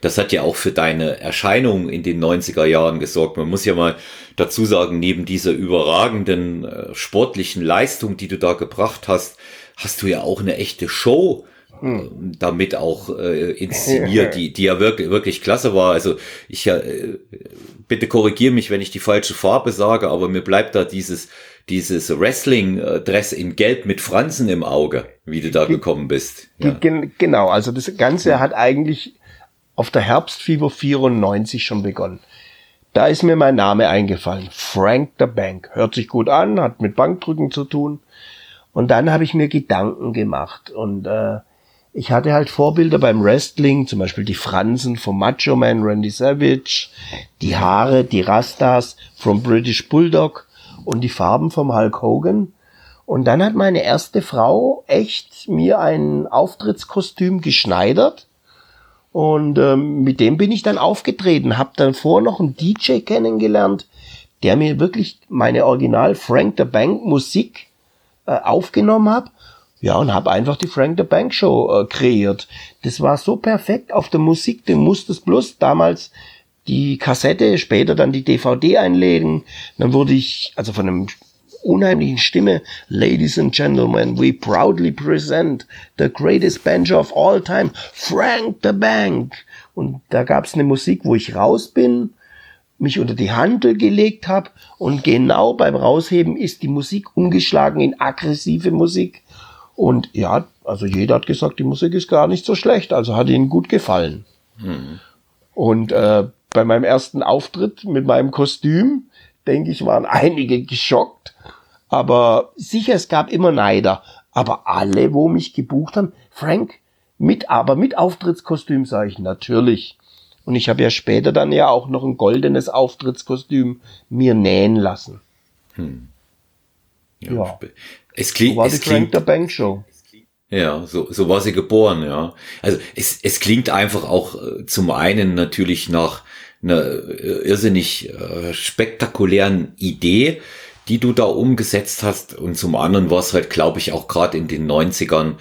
das hat ja auch für deine Erscheinung in den 90er Jahren gesorgt. Man muss ja mal dazu sagen, neben dieser überragenden äh, sportlichen Leistung, die du da gebracht hast, hast du ja auch eine echte Show hm. damit auch äh, inszeniert, <laughs> die, die ja wirklich, wirklich klasse war. Also ich äh, bitte korrigiere mich, wenn ich die falsche Farbe sage, aber mir bleibt da dieses, dieses Wrestling-Dress in Gelb mit Fransen im Auge, wie du da gekommen bist. Ja. Die, genau, also das Ganze ja. hat eigentlich auf der Herbstfieber 94 schon begonnen. Da ist mir mein Name eingefallen. Frank the Bank. Hört sich gut an, hat mit Bankdrücken zu tun. Und dann habe ich mir Gedanken gemacht und äh, ich hatte halt Vorbilder beim Wrestling, zum Beispiel die Fransen vom Macho Man Randy Savage, die Haare, die Rastas vom British Bulldog und die Farben vom Hulk Hogan. Und dann hat meine erste Frau echt mir ein Auftrittskostüm geschneidert. Und ähm, mit dem bin ich dann aufgetreten, hab dann vor noch einen DJ kennengelernt, der mir wirklich meine Original Frank the Bank Musik äh, aufgenommen hat ja, und habe einfach die Frank the Bank Show äh, kreiert. Das war so perfekt auf der Musik, du musstest bloß damals die Kassette, später dann die DVD einlegen. Dann wurde ich, also von einem unheimlichen Stimme, Ladies and Gentlemen, we proudly present the greatest banjo of all time, Frank the Bank. Und da gab's eine Musik, wo ich raus bin, mich unter die Handel gelegt habe und genau beim Rausheben ist die Musik umgeschlagen in aggressive Musik und ja, also jeder hat gesagt, die Musik ist gar nicht so schlecht, also hat ihnen gut gefallen. Mhm. Und äh, bei meinem ersten Auftritt mit meinem Kostüm, denke ich, waren einige geschockt. Aber sicher, es gab immer Neider. Aber alle, wo mich gebucht haben, Frank, mit, aber mit Auftrittskostüm, sage ich natürlich. Und ich habe ja später dann ja auch noch ein goldenes Auftrittskostüm mir nähen lassen. Hm. Ja, ja. Es klingt, so war es die klingt, der Bank Show. Ja, so, so war sie geboren, ja. Also es, es klingt einfach auch äh, zum einen natürlich nach einer äh, irrsinnig äh, spektakulären Idee, die du da umgesetzt hast. Und zum anderen war es halt, glaube ich, auch gerade in den 90ern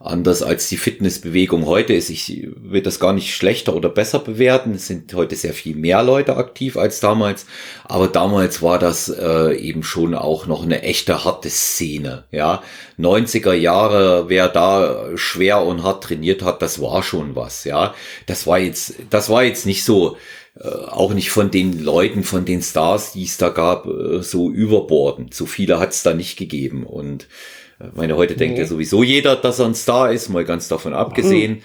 anders als die Fitnessbewegung heute ist. Ich will das gar nicht schlechter oder besser bewerten. Es sind heute sehr viel mehr Leute aktiv als damals. Aber damals war das äh, eben schon auch noch eine echte harte Szene. Ja, 90er Jahre, wer da schwer und hart trainiert hat, das war schon was. Ja, das war jetzt, das war jetzt nicht so, äh, auch nicht von den Leuten, von den Stars, die es da gab, äh, so überbordend. So viele hat es da nicht gegeben und meine, heute nee. denkt ja sowieso jeder, dass er ein Star ist, mal ganz davon abgesehen. Mhm.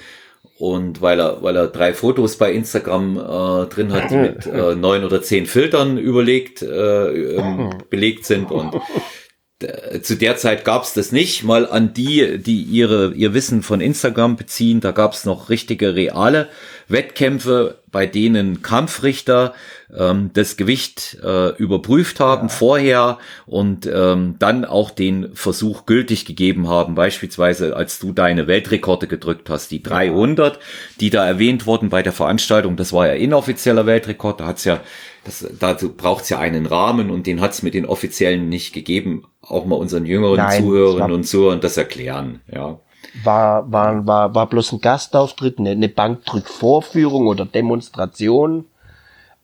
Und weil er, weil er drei Fotos bei Instagram äh, drin hat, die mit äh, neun oder zehn Filtern überlegt, äh, ähm, belegt sind. Und <laughs> zu der Zeit gab's das nicht. Mal an die, die ihre, ihr Wissen von Instagram beziehen, da gab's noch richtige, reale Wettkämpfe, bei denen Kampfrichter ähm, das Gewicht äh, überprüft haben ja. vorher und ähm, dann auch den Versuch gültig gegeben haben. Beispielsweise, als du deine Weltrekorde gedrückt hast, die 300, die da erwähnt wurden bei der Veranstaltung, das war ja inoffizieller Weltrekord, da hat's ja das, dazu braucht's ja einen Rahmen und den hat's mit den offiziellen nicht gegeben. Auch mal unseren jüngeren Nein, Zuhörerinnen und Zuhörern das erklären, ja war, war, war, war bloß ein Gastauftritt, eine, eine Bankdrückvorführung oder Demonstration,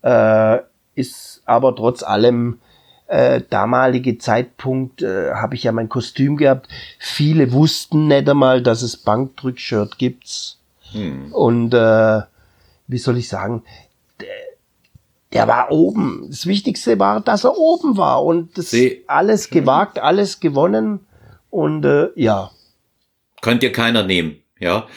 äh, ist aber trotz allem äh, damalige Zeitpunkt äh, habe ich ja mein Kostüm gehabt. Viele wussten nicht einmal, dass es Bankdrückshirt gibt's. Hm. Und äh, wie soll ich sagen, der, war oben. Das Wichtigste war, dass er oben war und das See. alles gewagt, alles gewonnen und äh, ja. Kann dir keiner nehmen, ja.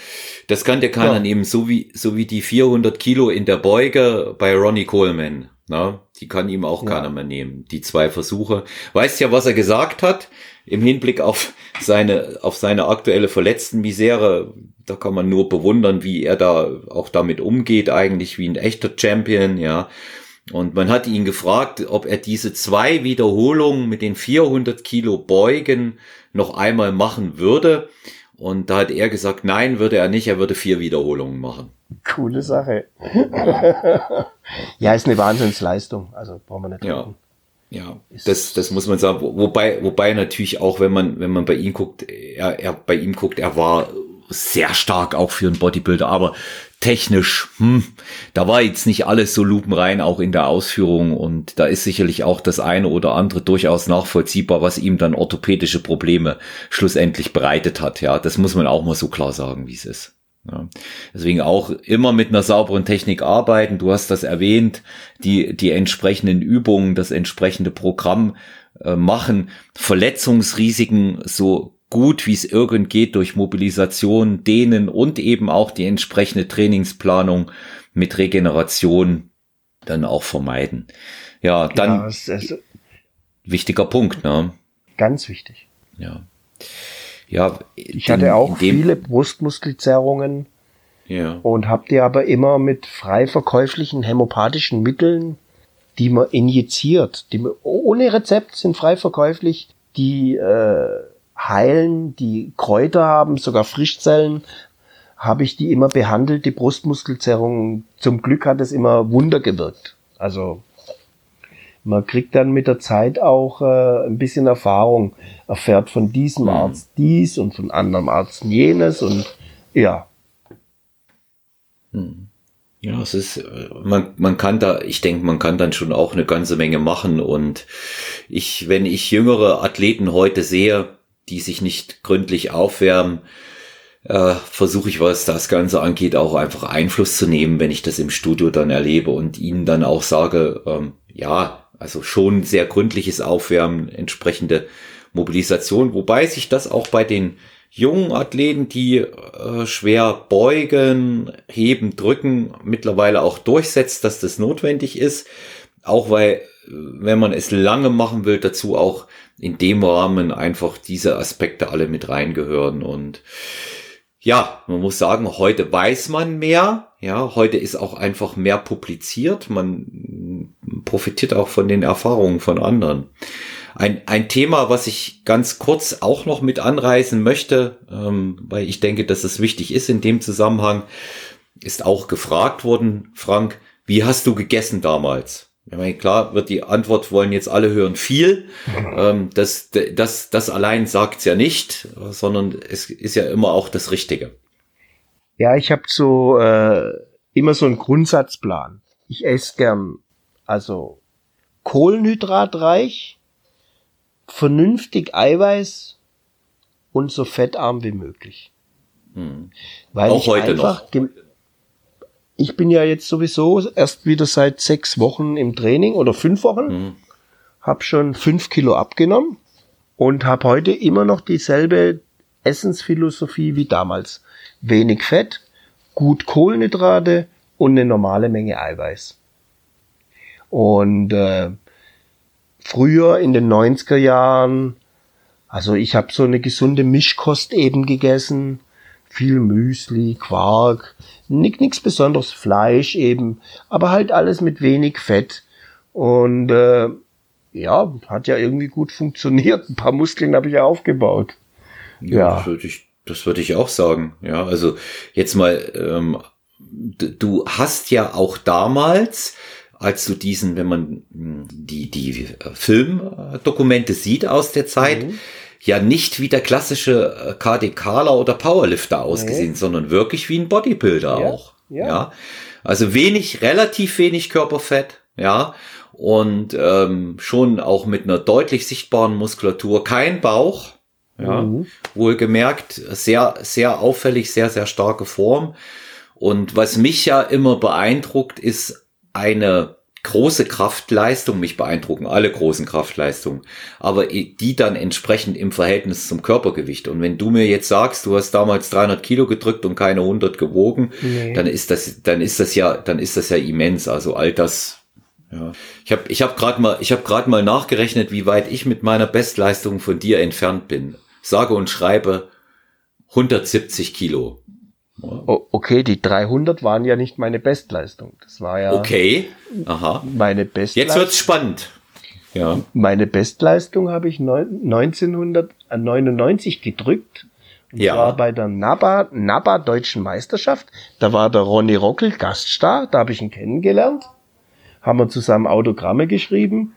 Das kann dir keiner ja. nehmen, so wie, so wie die 400 Kilo in der Beuge bei Ronnie Coleman. Na, die kann ihm auch ja. keiner mehr nehmen. Die zwei Versuche. Weißt ja, was er gesagt hat im Hinblick auf seine, auf seine aktuelle Verletztenmisere. Da kann man nur bewundern, wie er da auch damit umgeht, eigentlich wie ein echter Champion, ja. Und man hat ihn gefragt, ob er diese zwei Wiederholungen mit den 400 Kilo Beugen noch einmal machen würde. Und da hat er gesagt, nein, würde er nicht, er würde vier Wiederholungen machen. Coole Sache. ja, ist eine Wahnsinnsleistung. Also brauchen wir nicht ja. Ja, das, das muss man sagen. Wobei, wobei natürlich auch, wenn man, wenn man bei ihm guckt, er, er bei ihm guckt, er war sehr stark auch für einen Bodybuilder, aber technisch, hm, da war jetzt nicht alles so lupenrein, auch in der Ausführung. Und da ist sicherlich auch das eine oder andere durchaus nachvollziehbar, was ihm dann orthopädische Probleme schlussendlich bereitet hat. Ja, das muss man auch mal so klar sagen, wie es ist. Ja. Deswegen auch immer mit einer sauberen Technik arbeiten. Du hast das erwähnt, die, die entsprechenden Übungen, das entsprechende Programm äh, machen, Verletzungsrisiken so gut wie es irgend geht durch Mobilisation, Dehnen und eben auch die entsprechende Trainingsplanung mit Regeneration dann auch vermeiden. Ja, dann ja, es, es, wichtiger Punkt, ne? Ganz wichtig. Ja. Ja, ich hatte auch viele Brustmuskelzerrungen. Ja. Und habe die aber immer mit frei verkäuflichen hämopathischen Mitteln, die man injiziert, die man, ohne Rezept sind frei verkäuflich, die äh, heilen, die Kräuter haben, sogar Frischzellen, habe ich die immer behandelt, die Brustmuskelzerrungen. Zum Glück hat es immer Wunder gewirkt. Also man kriegt dann mit der Zeit auch äh, ein bisschen Erfahrung, erfährt von diesem mhm. Arzt dies und von anderem Arzt jenes und ja. Mhm. Ja, es ist, äh, man, man kann da, ich denke, man kann dann schon auch eine ganze Menge machen und ich, wenn ich jüngere Athleten heute sehe, die sich nicht gründlich aufwärmen, äh, versuche ich, was das Ganze angeht, auch einfach Einfluss zu nehmen, wenn ich das im Studio dann erlebe und ihnen dann auch sage, ähm, ja, also schon sehr gründliches Aufwärmen, entsprechende Mobilisation, wobei sich das auch bei den jungen Athleten, die äh, schwer beugen, heben, drücken, mittlerweile auch durchsetzt, dass das notwendig ist. Auch weil, äh, wenn man es lange machen will, dazu auch in dem Rahmen einfach diese Aspekte alle mit reingehören. Und ja, man muss sagen, heute weiß man mehr. Ja, heute ist auch einfach mehr publiziert. Man profitiert auch von den Erfahrungen von anderen. Ein, ein Thema, was ich ganz kurz auch noch mit anreißen möchte, ähm, weil ich denke, dass es wichtig ist in dem Zusammenhang, ist auch gefragt worden, Frank, wie hast du gegessen damals? Ich meine, klar wird die Antwort wollen jetzt alle hören viel. Ähm, das, das, das allein sagt's ja nicht, sondern es ist ja immer auch das Richtige. Ja, ich habe so äh, immer so einen Grundsatzplan. Ich esse gern also kohlenhydratreich, vernünftig Eiweiß und so fettarm wie möglich. Hm. Weil Auch heute noch. Ich bin ja jetzt sowieso erst wieder seit sechs Wochen im Training oder fünf Wochen. Hm. Hab schon fünf Kilo abgenommen und habe heute immer noch dieselbe Essensphilosophie wie damals. Wenig Fett, gut Kohlenhydrate und eine normale Menge Eiweiß. Und äh, früher in den 90er Jahren, also ich habe so eine gesunde Mischkost eben gegessen, viel Müsli, Quark, nichts Besonderes, Fleisch eben, aber halt alles mit wenig Fett. Und äh, ja, hat ja irgendwie gut funktioniert. Ein paar Muskeln habe ich ja aufgebaut. Ja, ja. Das würde ich, das würde ich auch sagen. Ja, also jetzt mal, ähm, du hast ja auch damals als du diesen, wenn man hm, die, die äh, Filmdokumente sieht aus der Zeit, mhm. Ja nicht wie der klassische äh, KDKler oder Powerlifter ausgesehen, nee. sondern wirklich wie ein Bodybuilder ja. auch. Ja. ja. Also wenig, relativ wenig Körperfett, ja. Und ähm, schon auch mit einer deutlich sichtbaren Muskulatur, kein Bauch, ja, mhm. wohlgemerkt, sehr, sehr auffällig, sehr, sehr starke Form. Und was mich ja immer beeindruckt, ist eine große Kraftleistung, mich beeindrucken alle großen Kraftleistungen, aber die dann entsprechend im Verhältnis zum Körpergewicht. Und wenn du mir jetzt sagst, du hast damals 300 Kilo gedrückt und keine 100 gewogen, nee. dann ist das, dann ist das ja, dann ist das ja immens. Also all das, ja. Ich habe, ich habe gerade mal, ich habe gerade mal nachgerechnet, wie weit ich mit meiner Bestleistung von dir entfernt bin. Sage und schreibe 170 Kilo. Okay, die 300 waren ja nicht meine Bestleistung. Das war ja okay. Aha. meine Bestleistung. Jetzt wird's spannend. Ja. Meine Bestleistung habe ich 1999 gedrückt Und ja. zwar bei der NABA, NABA Deutschen Meisterschaft. Da war der Ronny Rockel Gaststar, da habe ich ihn kennengelernt. Haben wir zusammen Autogramme geschrieben.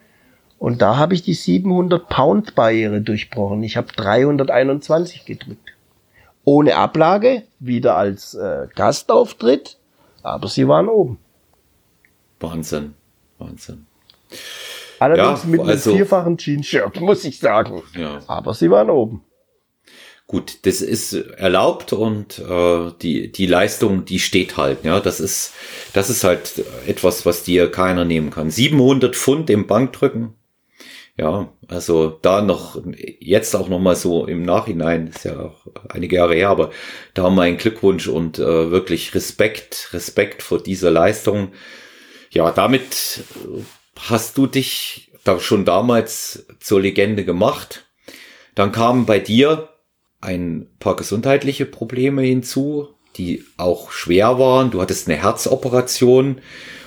Und da habe ich die 700 Pound Barriere durchbrochen. Ich habe 321 gedrückt. Ohne Ablage, wieder als äh, Gastauftritt, aber sie waren oben. Wahnsinn, Wahnsinn. Allerdings ja, mit einem also, vierfachen Jeans-Shirt, muss ich sagen. Ja. Aber sie waren oben. Gut, das ist erlaubt und äh, die die Leistung, die steht halt. Ja, das ist das ist halt etwas, was dir keiner nehmen kann. 700 Pfund im Bankdrücken. Ja, also da noch jetzt auch noch mal so im Nachhinein ist ja auch einige Jahre her, aber da mein Glückwunsch und äh, wirklich Respekt, Respekt vor dieser Leistung. Ja, damit hast du dich da schon damals zur Legende gemacht. Dann kamen bei dir ein paar gesundheitliche Probleme hinzu, die auch schwer waren. Du hattest eine Herzoperation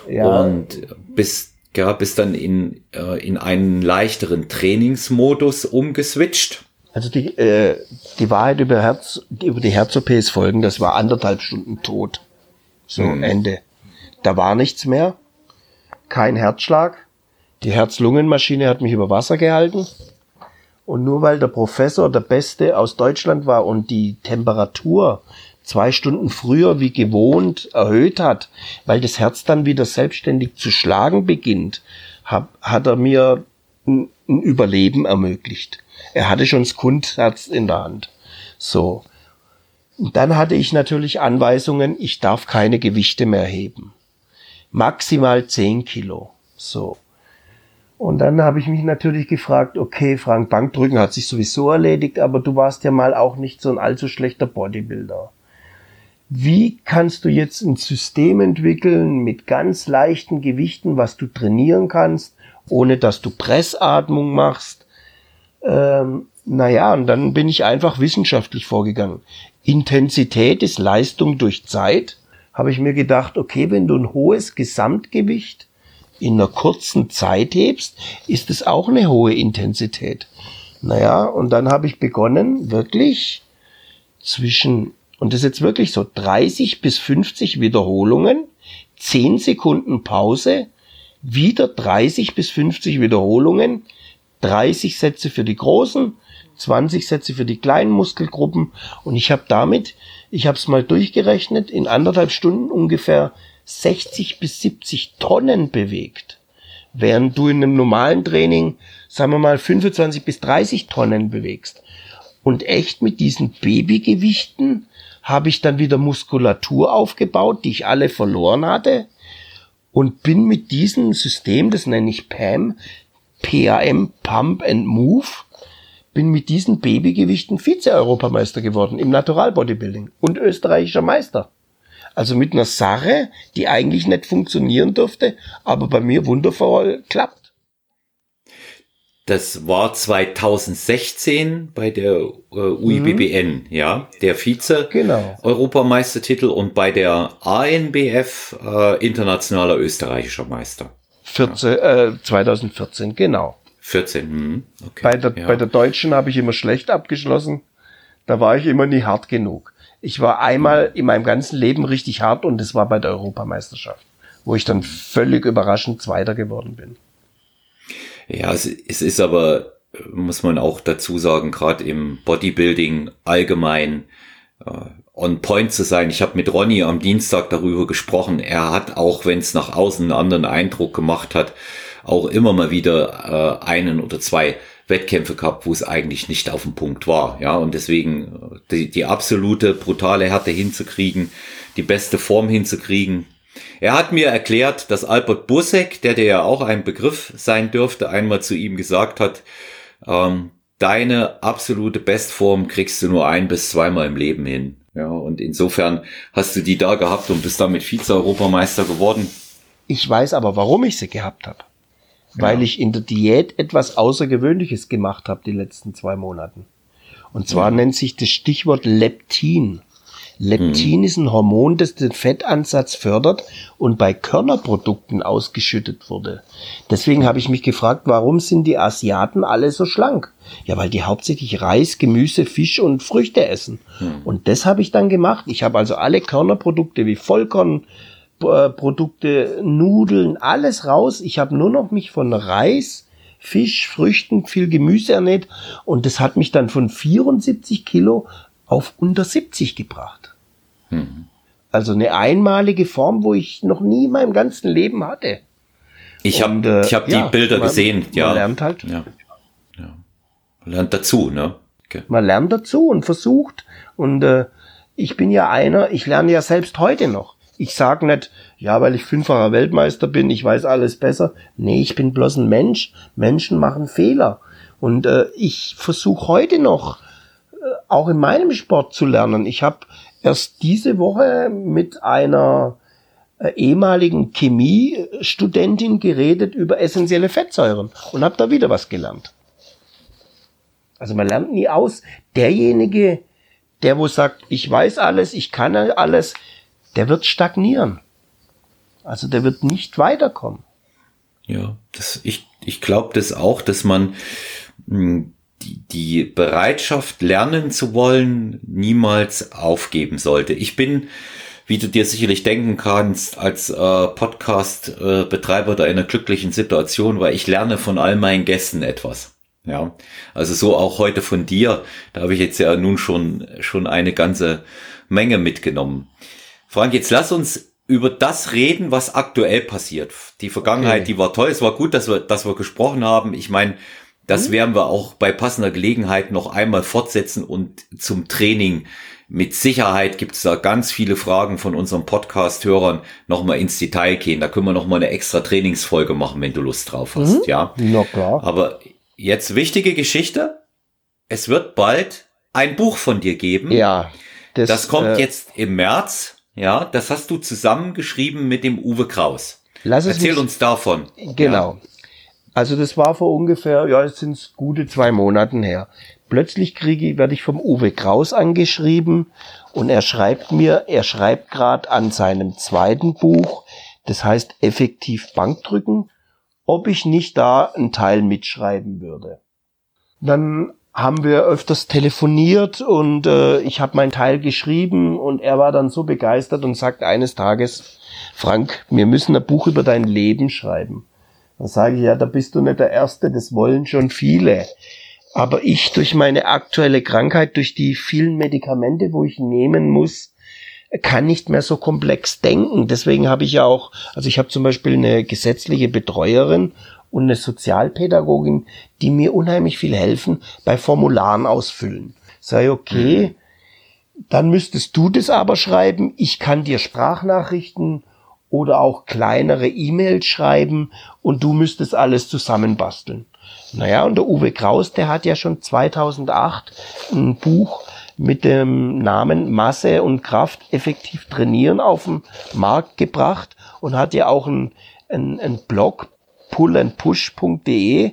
ja. und bist, ja, bist dann in, äh, in einen leichteren Trainingsmodus umgeswitcht. Also die, äh, die Wahrheit über Herz, über die Herz-OP ist folgend, das war anderthalb Stunden tot. So, hm. Ende. Da war nichts mehr. Kein Herzschlag. Die Herz-Lungen-Maschine hat mich über Wasser gehalten. Und nur weil der Professor der Beste aus Deutschland war und die Temperatur zwei Stunden früher wie gewohnt erhöht hat, weil das Herz dann wieder selbstständig zu schlagen beginnt, hat, hat er mir ein, ein Überleben ermöglicht. Er hatte schon das Kundherz in der Hand. So. Und dann hatte ich natürlich Anweisungen, ich darf keine Gewichte mehr heben. Maximal zehn Kilo. So. Und dann habe ich mich natürlich gefragt, okay, Frank, Bankdrücken hat sich sowieso erledigt, aber du warst ja mal auch nicht so ein allzu schlechter Bodybuilder. Wie kannst du jetzt ein System entwickeln mit ganz leichten Gewichten, was du trainieren kannst, ohne dass du Pressatmung machst? Ähm, naja, und dann bin ich einfach wissenschaftlich vorgegangen. Intensität ist Leistung durch Zeit. Habe ich mir gedacht, okay, wenn du ein hohes Gesamtgewicht in einer kurzen Zeit hebst, ist es auch eine hohe Intensität. Naja, und dann habe ich begonnen, wirklich zwischen, und das ist jetzt wirklich so, 30 bis 50 Wiederholungen, 10 Sekunden Pause, wieder 30 bis 50 Wiederholungen, 30 Sätze für die großen, 20 Sätze für die kleinen Muskelgruppen und ich habe damit, ich habe es mal durchgerechnet, in anderthalb Stunden ungefähr 60 bis 70 Tonnen bewegt, während du in einem normalen Training, sagen wir mal, 25 bis 30 Tonnen bewegst. Und echt mit diesen Babygewichten habe ich dann wieder Muskulatur aufgebaut, die ich alle verloren hatte und bin mit diesem System, das nenne ich PAM, PAM, Pump and Move, bin mit diesen Babygewichten Vize-Europameister geworden im Natural Bodybuilding und österreichischer Meister. Also mit einer Sache, die eigentlich nicht funktionieren dürfte, aber bei mir wundervoll klappt. Das war 2016 bei der äh, UIBBN, mhm. ja, der Vize genau. Europameistertitel und bei der ANBF äh, internationaler österreichischer Meister. 14, ja. äh, 2014, genau. 14, hm, okay. Bei der, ja. bei der Deutschen habe ich immer schlecht abgeschlossen. Da war ich immer nie hart genug. Ich war einmal in meinem ganzen Leben richtig hart und das war bei der Europameisterschaft, wo ich dann völlig überraschend Zweiter geworden bin. Ja, es, es ist aber, muss man auch dazu sagen, gerade im Bodybuilding allgemein äh, on point zu sein. Ich habe mit Ronny am Dienstag darüber gesprochen. Er hat, auch wenn es nach außen einen anderen Eindruck gemacht hat, auch immer mal wieder äh, einen oder zwei Wettkämpfe gehabt, wo es eigentlich nicht auf dem Punkt war. Ja, und deswegen äh, die, die absolute brutale Härte hinzukriegen, die beste Form hinzukriegen. Er hat mir erklärt, dass Albert Busek, der dir ja auch ein Begriff sein dürfte, einmal zu ihm gesagt hat, ähm, deine absolute Bestform kriegst du nur ein bis zweimal im Leben hin. Ja, und insofern hast du die da gehabt und bist damit Vize-Europameister geworden. Ich weiß aber, warum ich sie gehabt habe weil ich in der Diät etwas Außergewöhnliches gemacht habe die letzten zwei Monaten. Und zwar ja. nennt sich das Stichwort Leptin. Leptin mhm. ist ein Hormon, das den Fettansatz fördert und bei Körnerprodukten ausgeschüttet wurde. Deswegen habe ich mich gefragt, warum sind die Asiaten alle so schlank? Ja, weil die hauptsächlich Reis, Gemüse, Fisch und Früchte essen. Mhm. Und das habe ich dann gemacht. Ich habe also alle Körnerprodukte wie Vollkornprodukte, Nudeln, alles raus. Ich habe nur noch mich von Reis, Fisch, Früchten, viel Gemüse ernährt und das hat mich dann von 74 Kilo auf unter 70 gebracht. Mhm. Also eine einmalige Form, wo ich noch nie in meinem ganzen Leben hatte. Ich habe äh, ich hab ja, die Bilder man, gesehen. Ja. Man lernt halt. Ja. ja. Man lernt dazu, ne? Okay. Man lernt dazu und versucht. Und äh, ich bin ja einer, ich lerne ja selbst heute noch. Ich sag nicht, ja, weil ich fünffacher Weltmeister bin, ich weiß alles besser. Nee, ich bin bloß ein Mensch. Menschen machen Fehler. Und äh, ich versuche heute noch, äh, auch in meinem Sport zu lernen. Ich habe erst diese Woche mit einer äh, ehemaligen Chemiestudentin geredet über essentielle Fettsäuren und habe da wieder was gelernt. Also man lernt nie aus. Derjenige, der wo sagt, ich weiß alles, ich kann alles, der wird stagnieren. Also der wird nicht weiterkommen. Ja, das, ich, ich glaube das auch, dass man mh, hm, die, die Bereitschaft, lernen zu wollen, niemals aufgeben sollte. Ich bin, wie du dir sicherlich denken kannst, als äh, Podcast-Betreiber äh, da in einer glücklichen Situation, weil ich lerne von all meinen Gästen etwas. Ja, also so auch heute von dir. Da habe ich jetzt ja nun schon, schon eine ganze Menge mitgenommen. Frank, jetzt lass uns über das reden, was aktuell passiert. Die Vergangenheit, okay. die war toll. Es war gut, dass wir, dass wir gesprochen haben. Ich meine, das mhm. werden wir auch bei passender Gelegenheit noch einmal fortsetzen und zum Training. Mit Sicherheit gibt es da ganz viele Fragen von unseren Podcast-Hörern nochmal ins Detail gehen. Da können wir nochmal eine extra Trainingsfolge machen, wenn du Lust drauf hast, mhm. ja. Na klar. Aber jetzt wichtige Geschichte. Es wird bald ein Buch von dir geben. Ja. Das, das kommt äh, jetzt im März. Ja, das hast du zusammengeschrieben mit dem Uwe Kraus. Lass es Erzähl uns davon. Genau. Ja. Also das war vor ungefähr, ja, es sind gute zwei Monaten her. Plötzlich kriege ich, werde ich vom Uwe Kraus angeschrieben und er schreibt mir, er schreibt gerade an seinem zweiten Buch, das heißt effektiv Bankdrücken, ob ich nicht da einen Teil mitschreiben würde. Dann haben wir öfters telefoniert und äh, ich habe meinen Teil geschrieben und er war dann so begeistert und sagt eines Tages, Frank, wir müssen ein Buch über dein Leben schreiben. Dann sage ich, ja, da bist du nicht der Erste, das wollen schon viele. Aber ich durch meine aktuelle Krankheit, durch die vielen Medikamente, wo ich nehmen muss, kann nicht mehr so komplex denken. Deswegen habe ich ja auch, also ich habe zum Beispiel eine gesetzliche Betreuerin und eine Sozialpädagogin, die mir unheimlich viel helfen bei Formularen ausfüllen. Sei okay, dann müsstest du das aber schreiben. Ich kann dir Sprachnachrichten oder auch kleinere E-Mails schreiben und du müsstest alles zusammenbasteln. Naja, und der Uwe Kraus, der hat ja schon 2008 ein Buch mit dem Namen Masse und Kraft effektiv trainieren auf den Markt gebracht und hat ja auch ein, ein, ein Blog, pullandpush.de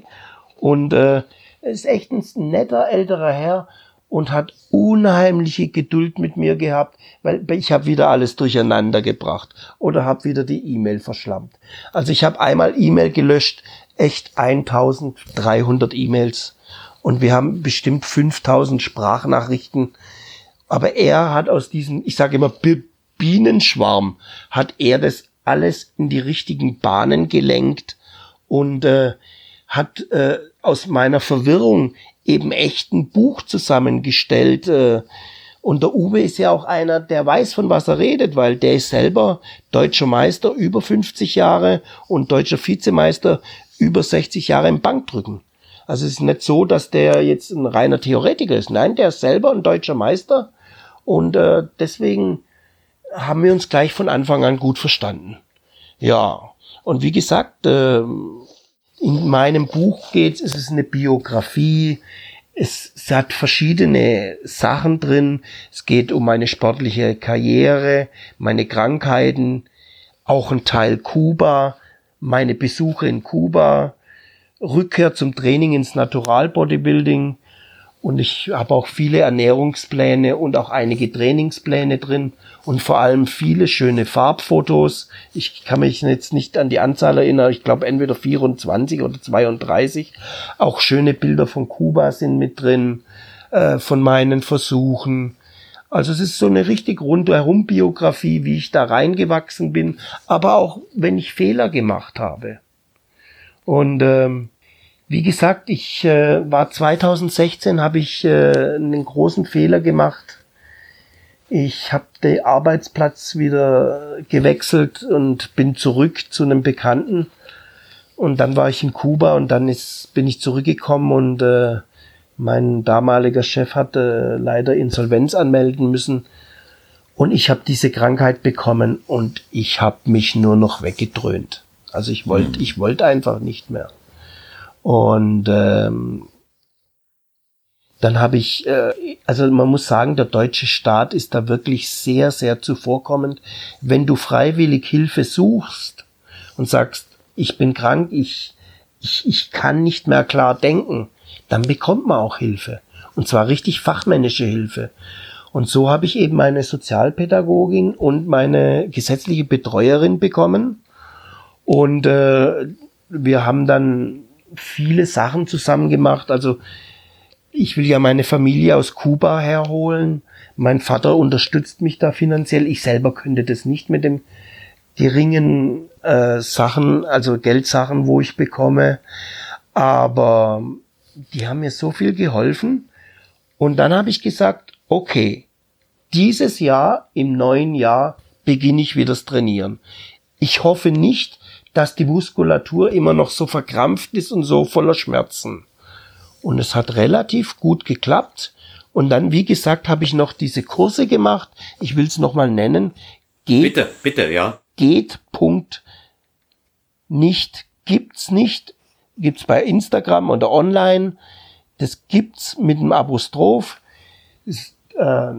und äh, ist echt ein netter älterer Herr und hat unheimliche Geduld mit mir gehabt, weil ich habe wieder alles durcheinander gebracht oder habe wieder die E-Mail verschlammt. Also ich habe einmal E-Mail gelöscht, echt 1300 E-Mails und wir haben bestimmt 5000 Sprachnachrichten. Aber er hat aus diesem, ich sage immer Bienenschwarm, hat er das alles in die richtigen Bahnen gelenkt und äh, hat äh, aus meiner Verwirrung eben echt ein Buch zusammengestellt. Äh, und der Uwe ist ja auch einer, der weiß, von was er redet, weil der ist selber deutscher Meister über 50 Jahre und deutscher Vizemeister über 60 Jahre im Bankdrücken. Also es ist nicht so, dass der jetzt ein reiner Theoretiker ist. Nein, der ist selber ein deutscher Meister und äh, deswegen haben wir uns gleich von Anfang an gut verstanden. Ja, und wie gesagt, äh, in meinem Buch geht es ist eine Biografie. Es, es hat verschiedene Sachen drin. Es geht um meine sportliche Karriere, meine Krankheiten, auch ein Teil Kuba, meine Besuche in Kuba, Rückkehr zum Training ins Natural Bodybuilding Und ich habe auch viele Ernährungspläne und auch einige Trainingspläne drin und vor allem viele schöne Farbfotos. Ich kann mich jetzt nicht an die Anzahl erinnern, ich glaube entweder 24 oder 32. Auch schöne Bilder von Kuba sind mit drin, äh, von meinen Versuchen. Also es ist so eine richtig rundherum Biografie, wie ich da reingewachsen bin, aber auch wenn ich Fehler gemacht habe. Und ähm, wie gesagt, ich äh, war 2016, habe ich äh, einen großen Fehler gemacht. Ich habe den Arbeitsplatz wieder gewechselt und bin zurück zu einem Bekannten. Und dann war ich in Kuba und dann ist, bin ich zurückgekommen und äh, mein damaliger Chef hatte leider Insolvenz anmelden müssen. Und ich habe diese Krankheit bekommen und ich habe mich nur noch weggedröhnt. Also ich wollte, ich wollte einfach nicht mehr. Und ähm, dann habe ich, äh, also man muss sagen, der deutsche Staat ist da wirklich sehr, sehr zuvorkommend. Wenn du freiwillig Hilfe suchst und sagst, ich bin krank, ich, ich, ich kann nicht mehr klar denken, dann bekommt man auch Hilfe. Und zwar richtig fachmännische Hilfe. Und so habe ich eben meine Sozialpädagogin und meine gesetzliche Betreuerin bekommen. Und äh, wir haben dann viele Sachen zusammen gemacht. Also ich will ja meine Familie aus Kuba herholen. Mein Vater unterstützt mich da finanziell. Ich selber könnte das nicht mit dem geringen äh, Sachen, also Geldsachen, wo ich bekomme. Aber die haben mir so viel geholfen. Und dann habe ich gesagt, okay, dieses Jahr, im neuen Jahr, beginne ich wieder das Trainieren. Ich hoffe nicht, dass die Muskulatur immer noch so verkrampft ist und so voller Schmerzen. Und es hat relativ gut geklappt. Und dann, wie gesagt, habe ich noch diese Kurse gemacht. Ich will es nochmal nennen. Geht, bitte, bitte, ja. Geht. Punkt. Nicht, gibt's nicht. Gibt's bei Instagram oder online. Das gibt's mit dem Apostroph. Ist, äh,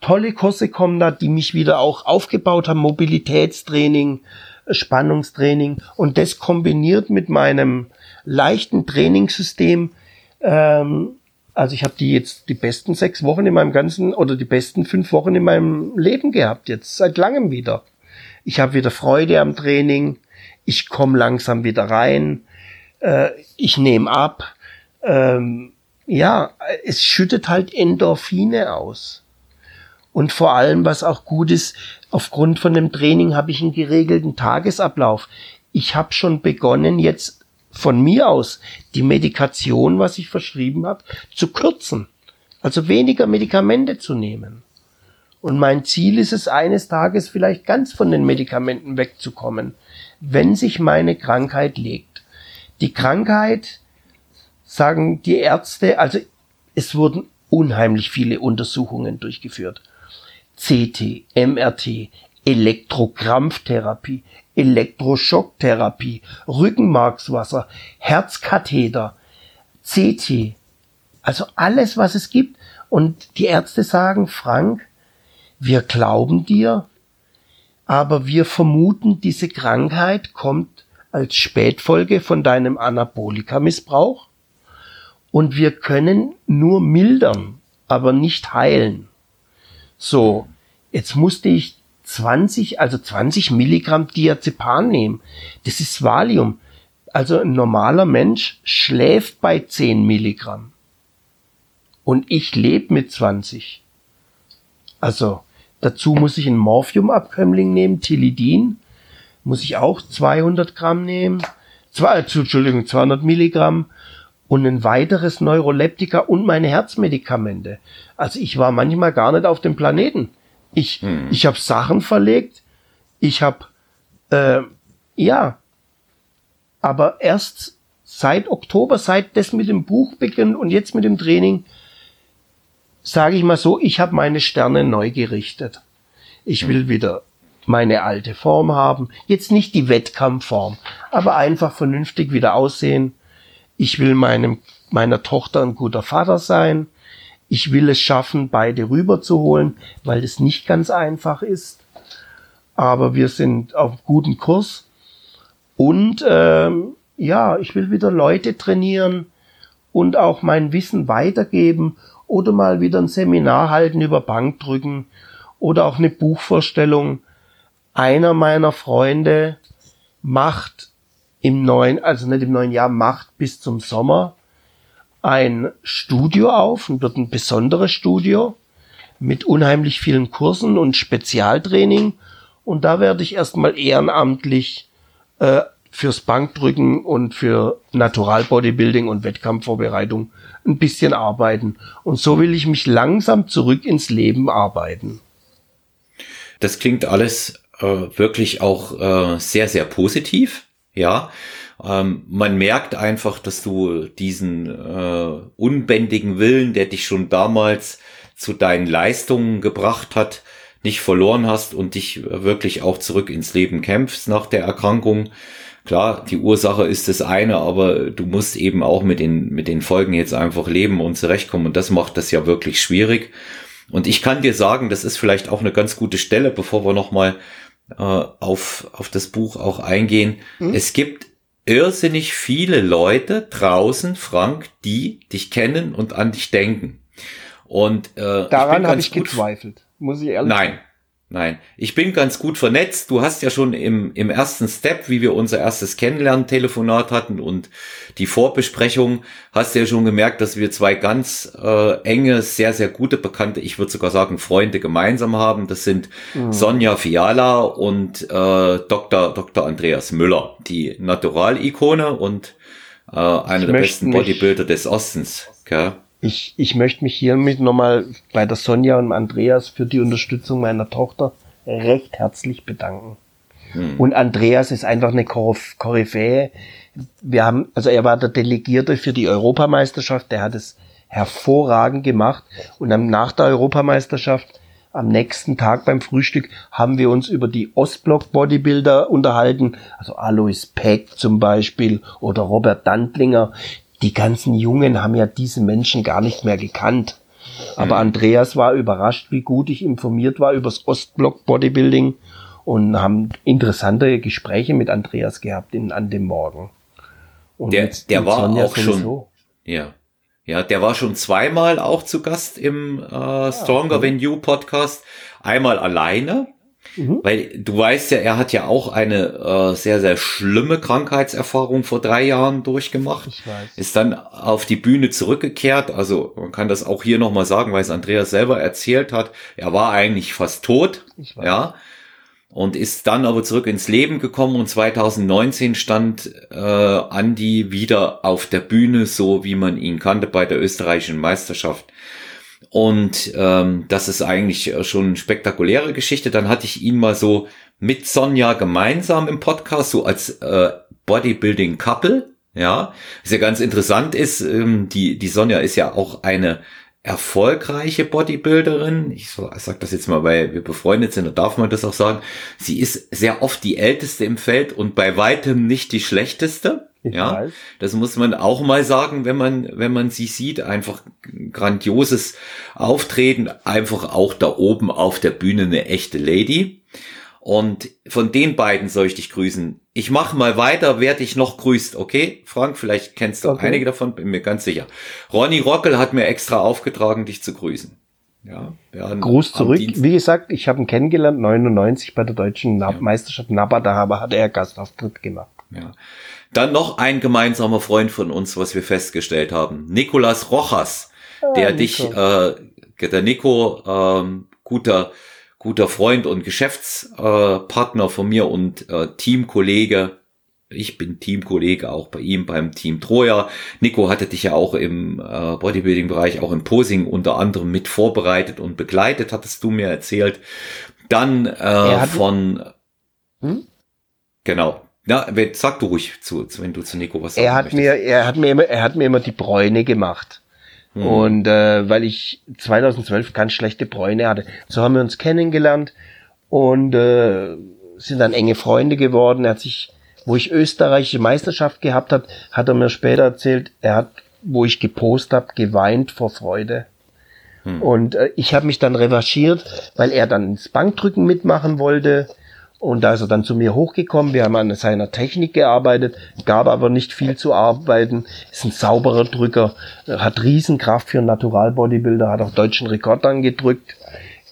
tolle Kurse kommen da, die mich wieder auch aufgebaut haben. Mobilitätstraining, Spannungstraining und das kombiniert mit meinem leichten Trainingssystem. Ähm, also ich habe die jetzt die besten sechs Wochen in meinem ganzen oder die besten fünf Wochen in meinem Leben gehabt, jetzt seit langem wieder. Ich habe wieder Freude am Training, ich komme langsam wieder rein, äh, ich nehme ab. Ähm, ja, es schüttet halt Endorphine aus. Und vor allem, was auch gut ist, aufgrund von dem Training habe ich einen geregelten Tagesablauf. Ich habe schon begonnen, jetzt von mir aus die Medikation, was ich verschrieben habe, zu kürzen. Also weniger Medikamente zu nehmen. Und mein Ziel ist es, eines Tages vielleicht ganz von den Medikamenten wegzukommen, wenn sich meine Krankheit legt. Die Krankheit, sagen die Ärzte, also es wurden unheimlich viele Untersuchungen durchgeführt. CT, MRT, Elektrokrampftherapie, Elektroschocktherapie, Rückenmarkswasser, Herzkatheter, CT, also alles, was es gibt. Und die Ärzte sagen, Frank, wir glauben dir, aber wir vermuten, diese Krankheit kommt als Spätfolge von deinem Anabolika-Missbrauch und wir können nur mildern, aber nicht heilen. So, jetzt musste ich 20, also 20 Milligramm Diazepam nehmen. Das ist Valium. Also ein normaler Mensch schläft bei 10 Milligramm. Und ich lebe mit 20. Also, dazu muss ich ein Morphiumabkömmling nehmen, Tilidin. Muss ich auch 200 Gramm nehmen. Zwei, Entschuldigung, 200 Milligramm und ein weiteres Neuroleptika und meine Herzmedikamente. Also ich war manchmal gar nicht auf dem Planeten. Ich, hm. ich habe Sachen verlegt. Ich habe, äh, ja, aber erst seit Oktober, seit das mit dem Buch beginnt und jetzt mit dem Training, sage ich mal so, ich habe meine Sterne neu gerichtet. Ich will wieder meine alte Form haben. Jetzt nicht die Wettkampfform, aber einfach vernünftig wieder aussehen ich will meinem, meiner Tochter ein guter Vater sein. Ich will es schaffen, beide rüberzuholen, weil es nicht ganz einfach ist. Aber wir sind auf gutem Kurs. Und ähm, ja, ich will wieder Leute trainieren und auch mein Wissen weitergeben oder mal wieder ein Seminar halten über Bankdrücken oder auch eine Buchvorstellung. Einer meiner Freunde macht im neuen, also nicht im neuen Jahr, macht bis zum Sommer ein Studio auf und wird ein besonderes Studio mit unheimlich vielen Kursen und Spezialtraining. Und da werde ich erstmal ehrenamtlich äh, fürs Bankdrücken und für Natural Bodybuilding und Wettkampfvorbereitung ein bisschen arbeiten. Und so will ich mich langsam zurück ins Leben arbeiten. Das klingt alles äh, wirklich auch äh, sehr, sehr positiv. Ja, ähm, man merkt einfach, dass du diesen äh, unbändigen Willen, der dich schon damals zu deinen Leistungen gebracht hat, nicht verloren hast und dich wirklich auch zurück ins Leben kämpfst nach der Erkrankung. Klar, die Ursache ist das eine, aber du musst eben auch mit den, mit den Folgen jetzt einfach leben und zurechtkommen und das macht das ja wirklich schwierig. Und ich kann dir sagen, das ist vielleicht auch eine ganz gute Stelle, bevor wir nochmal äh, auf, auf das Buch auch eingehen. Mhm. Es gibt irrsinnig viele Leute draußen, Frank, die dich kennen und an dich denken. Und äh, daran habe ich gezweifelt, muss ich ehrlich Nein. Sagen. Nein, ich bin ganz gut vernetzt. Du hast ja schon im, im ersten Step, wie wir unser erstes Kennenlernen-Telefonat hatten und die Vorbesprechung, hast ja schon gemerkt, dass wir zwei ganz äh, enge, sehr, sehr gute Bekannte, ich würde sogar sagen Freunde gemeinsam haben. Das sind mhm. Sonja Fiala und äh, Dr. Dr. Andreas Müller, die Natural-Ikone und äh, einer der besten Bodybuilder des Ostens. Okay? Ich, ich möchte mich hiermit nochmal bei der Sonja und Andreas für die Unterstützung meiner Tochter recht herzlich bedanken. Hm. Und Andreas ist einfach eine Koryphäe. Wir haben, also er war der Delegierte für die Europameisterschaft, der hat es hervorragend gemacht. Und dann nach der Europameisterschaft, am nächsten Tag beim Frühstück, haben wir uns über die Ostblock Bodybuilder unterhalten, also Alois Peck zum Beispiel oder Robert Dantlinger, die ganzen Jungen haben ja diese Menschen gar nicht mehr gekannt. Aber mhm. Andreas war überrascht, wie gut ich informiert war übers Ostblock Bodybuilding und haben interessante Gespräche mit Andreas gehabt in, an dem Morgen. Und der, der war Sonja auch schon, ja. Ja, der war schon zweimal auch zu Gast im äh, Stronger ja, okay. Than You Podcast. Einmal alleine, Mhm. Weil du weißt ja, er hat ja auch eine äh, sehr, sehr schlimme Krankheitserfahrung vor drei Jahren durchgemacht. Ich weiß. Ist dann auf die Bühne zurückgekehrt. Also man kann das auch hier nochmal sagen, weil es Andreas selber erzählt hat. Er war eigentlich fast tot. Ich weiß. Ja. Und ist dann aber zurück ins Leben gekommen und 2019 stand äh, Andy wieder auf der Bühne, so wie man ihn kannte bei der österreichischen Meisterschaft. Und ähm, das ist eigentlich schon eine spektakuläre Geschichte. Dann hatte ich ihn mal so mit Sonja gemeinsam im Podcast, so als äh, Bodybuilding Couple. Ja, was ja ganz interessant ist, ähm, die, die Sonja ist ja auch eine erfolgreiche Bodybuilderin. Ich sage das jetzt mal, weil wir befreundet sind, da darf man das auch sagen. Sie ist sehr oft die älteste im Feld und bei weitem nicht die schlechteste. Ich ja, weiß. das muss man auch mal sagen, wenn man, wenn man sie sieht, einfach grandioses Auftreten, einfach auch da oben auf der Bühne eine echte Lady. Und von den beiden soll ich dich grüßen. Ich mache mal weiter, wer dich noch grüßt, okay? Frank, vielleicht kennst du okay. einige davon, bin mir ganz sicher. Ronny Rockel hat mir extra aufgetragen, dich zu grüßen. Ja, Gruß zurück. Dienst Wie gesagt, ich habe ihn kennengelernt, 99 bei der deutschen ja. Meisterschaft Napa, da hat er Gastauftritt gemacht. Ja. Dann noch ein gemeinsamer Freund von uns, was wir festgestellt haben. Nikolas Rojas, ah, der Nico. dich, äh, der Nico, ähm, guter, guter Freund und Geschäftspartner von mir und äh, Teamkollege. Ich bin Teamkollege auch bei ihm beim Team Troja. Nico hatte dich ja auch im äh, Bodybuilding-Bereich, auch im Posing unter anderem mit vorbereitet und begleitet, hattest du mir erzählt. Dann äh, von hm? genau na, sag du ruhig zu, wenn du zu Nico was sagst. Er hat möchtest. mir, er hat mir immer, er hat mir immer die Bräune gemacht. Mhm. Und äh, weil ich 2012 ganz schlechte Bräune hatte, so haben wir uns kennengelernt und äh, sind dann enge Freunde geworden. Er hat sich, wo ich österreichische Meisterschaft gehabt hat, hat er mir später erzählt, er hat, wo ich gepostet habe, geweint vor Freude. Mhm. Und äh, ich habe mich dann revanchiert, weil er dann ins Bankdrücken mitmachen wollte Und da ist er dann zu mir hochgekommen. Wir haben an seiner Technik gearbeitet, gab aber nicht viel zu arbeiten. Ist ein sauberer Drücker, hat Riesenkraft für einen Natural Bodybuilder, hat auch deutschen Rekord angedrückt.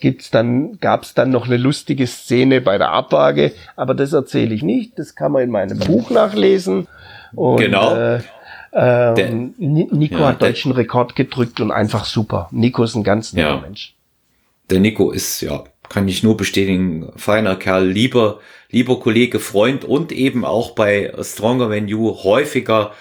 Gibt's dann, gab's dann noch eine lustige Szene bei der Abwaage, aber das erzähle ich nicht. Das kann man in meinem Buch nachlesen. Und, genau. Äh, äh, Nico ja, hat deutschen Rekord gedrückt und einfach super. Nico ist ein ganz netter ja. Mensch. Der Nico ist ja kann ich nur bestätigen, feiner Kerl, lieber, lieber Kollege, Freund und eben auch bei Stronger Than You häufiger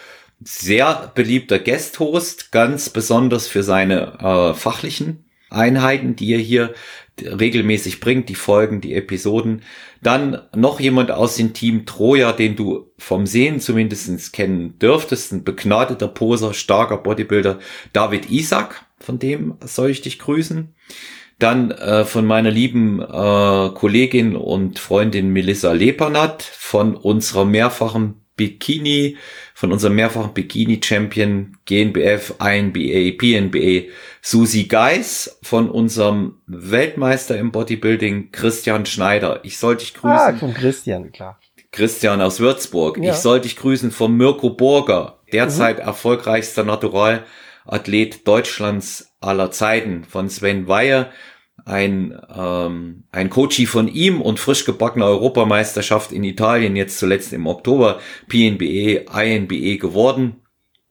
sehr beliebter Guest-Host, ganz besonders für seine äh, fachlichen Einheiten, die er hier regelmäßig bringt, die Folgen, die Episoden. Dann noch jemand aus dem Team Troja, den du vom Sehen zumindest kennen dürftest, ein begnadeter Poser, starker Bodybuilder, David Isaac, von dem soll ich dich grüßen. Dann äh, von meiner lieben äh, Kollegin und Freundin Melissa Lepernat, von unserer mehrfachen Bikini, von unserem mehrfachen Bikini-Champion GNBF, INBA, PNBA, Susi Geis, von unserem Weltmeister im Bodybuilding Christian Schneider. Ich sollte dich grüßen. Ah, von Christian, klar. Christian aus Würzburg. Ja. Ich sollte dich grüßen von Mirko Burger, derzeit mhm. erfolgreichster Naturalathlet Deutschlands aller Zeiten, von Sven Weier, ein, ähm, ein Coachie von ihm und frisch gebackene Europameisterschaft in Italien, jetzt zuletzt im Oktober, PNBE, INBE geworden.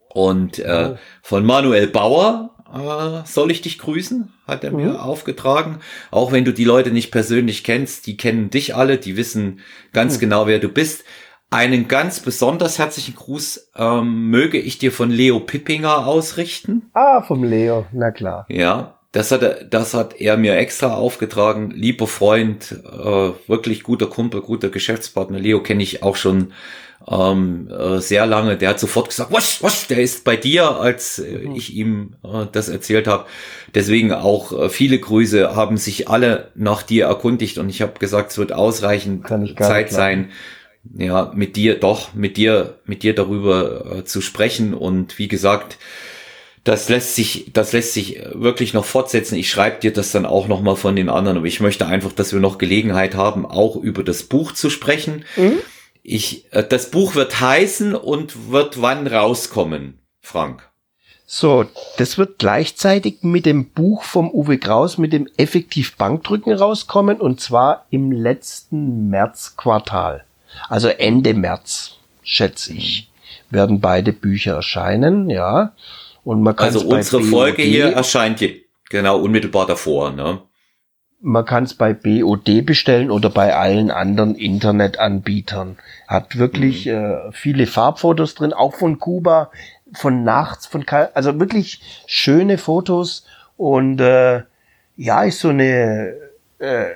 Und äh, oh. von Manuel Bauer äh, soll ich dich grüßen, hat er mir mhm. aufgetragen. Auch wenn du die Leute nicht persönlich kennst, die kennen dich alle, die wissen ganz mhm. genau, wer du bist. Einen ganz besonders herzlichen Gruß ähm, möge ich dir von Leo Pippinger ausrichten. Ah, vom Leo, na klar. Ja, das hat, er, das hat er mir extra aufgetragen. Lieber Freund, äh, wirklich guter Kumpel, guter Geschäftspartner. Leo kenne ich auch schon ähm, äh, sehr lange. Der hat sofort gesagt, was, was, der ist bei dir, als äh, ich ihm äh, das erzählt habe. Deswegen auch äh, viele Grüße haben sich alle nach dir erkundigt und ich habe gesagt, es wird ausreichend Zeit sein, ja, mit dir doch, mit dir, mit dir darüber äh, zu sprechen. Und wie gesagt, das lässt sich, das lässt sich wirklich noch fortsetzen. Ich schreibe dir das dann auch noch mal von den anderen, aber ich möchte einfach, dass wir noch Gelegenheit haben, auch über das Buch zu sprechen. Mhm. Ich, äh, das Buch wird heißen und wird wann rauskommen, Frank? So, das wird gleichzeitig mit dem Buch vom Uwe Kraus mit dem Effektiv Bankdrücken rauskommen und zwar im letzten Märzquartal. Also Ende März, schätze ich, werden beide Bücher erscheinen, ja. Und man kann also unsere BOD, Folge hier erscheint genau unmittelbar davor. Ne? Man kann es bei BOD bestellen oder bei allen anderen Internetanbietern. Hat wirklich mhm. äh, viele Farbfotos drin, auch von Kuba, von nachts, von also wirklich schöne Fotos und äh, ja, ist so eine äh,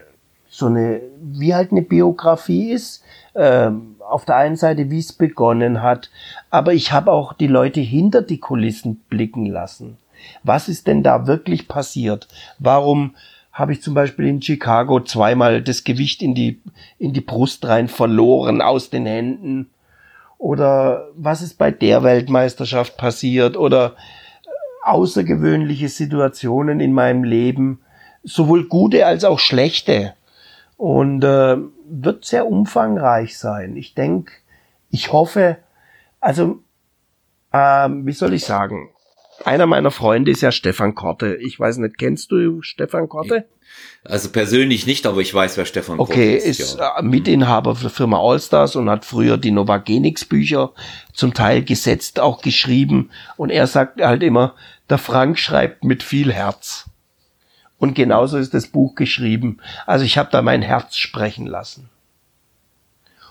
so eine wie halt eine Biografie ist. Ähm, auf der einen Seite, wie es begonnen hat, aber ich habe auch die Leute hinter die Kulissen blicken lassen. Was ist denn da wirklich passiert? Warum habe ich zum Beispiel in Chicago zweimal das Gewicht in die, in die Brust rein verloren aus den Händen? Oder was ist bei der Weltmeisterschaft passiert? Oder außergewöhnliche Situationen in meinem Leben, sowohl gute als auch schlechte. Und äh, wird sehr umfangreich sein. Ich denke, ich hoffe, also, ähm, wie soll ich sagen? Einer meiner Freunde ist ja Stefan Korte. Ich weiß nicht, kennst du Stefan Korte? Also persönlich nicht, aber ich weiß, wer Stefan Korte okay, ist. Okay, ist ja. Äh, Mitinhaber der Firma Allstars und hat früher die Novagenix Bücher zum Teil gesetzt, auch geschrieben. Und er sagt halt immer, der Frank schreibt mit viel Herz. Und genauso ist das Buch geschrieben. Also ich habe da mein Herz sprechen lassen.